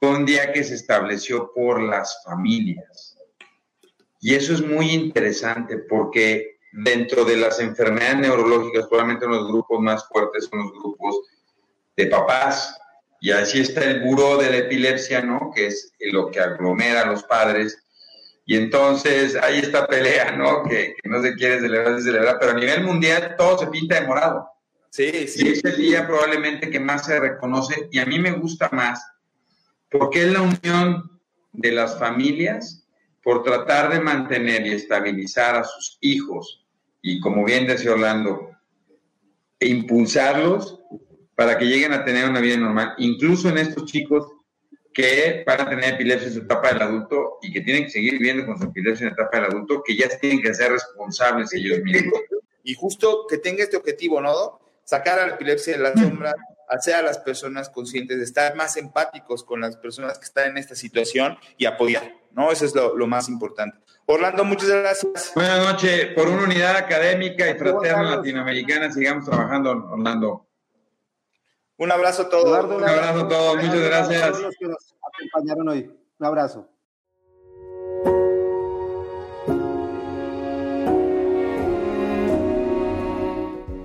fue un día que se estableció por las familias. Y eso es muy interesante porque dentro de las enfermedades neurológicas, probablemente los grupos más fuertes son los grupos de papás. Y así está el buró de la epilepsia, ¿no? Que es lo que aglomera a los padres. Y entonces hay esta pelea, ¿no? Que, que no se quiere celebrar, se celebra, pero a nivel mundial todo se pinta de morado. Sí, sí. Y es el día probablemente que más se reconoce y a mí me gusta más porque es la unión de las familias por tratar de mantener y estabilizar a sus hijos y, como bien decía Orlando, e impulsarlos para que lleguen a tener una vida normal, incluso en estos chicos que van a tener epilepsia en su etapa del adulto y que tienen que seguir viviendo con su epilepsia en la etapa del adulto, que ya tienen que ser responsables ellos mismos. Y justo que tenga este objetivo, ¿no? Sacar a la epilepsia de la sombra, hacer a las personas conscientes de estar más empáticos con las personas que están en esta situación y apoyar, ¿no? Eso es lo, lo más importante. Orlando, muchas gracias. Buenas noches. Por una unidad académica y fraterna latinoamericana, sigamos trabajando, Orlando. Un abrazo a todos. Eduardo, Un abrazo a todos. Muchas gracias. A todos los que nos acompañaron hoy. Un abrazo.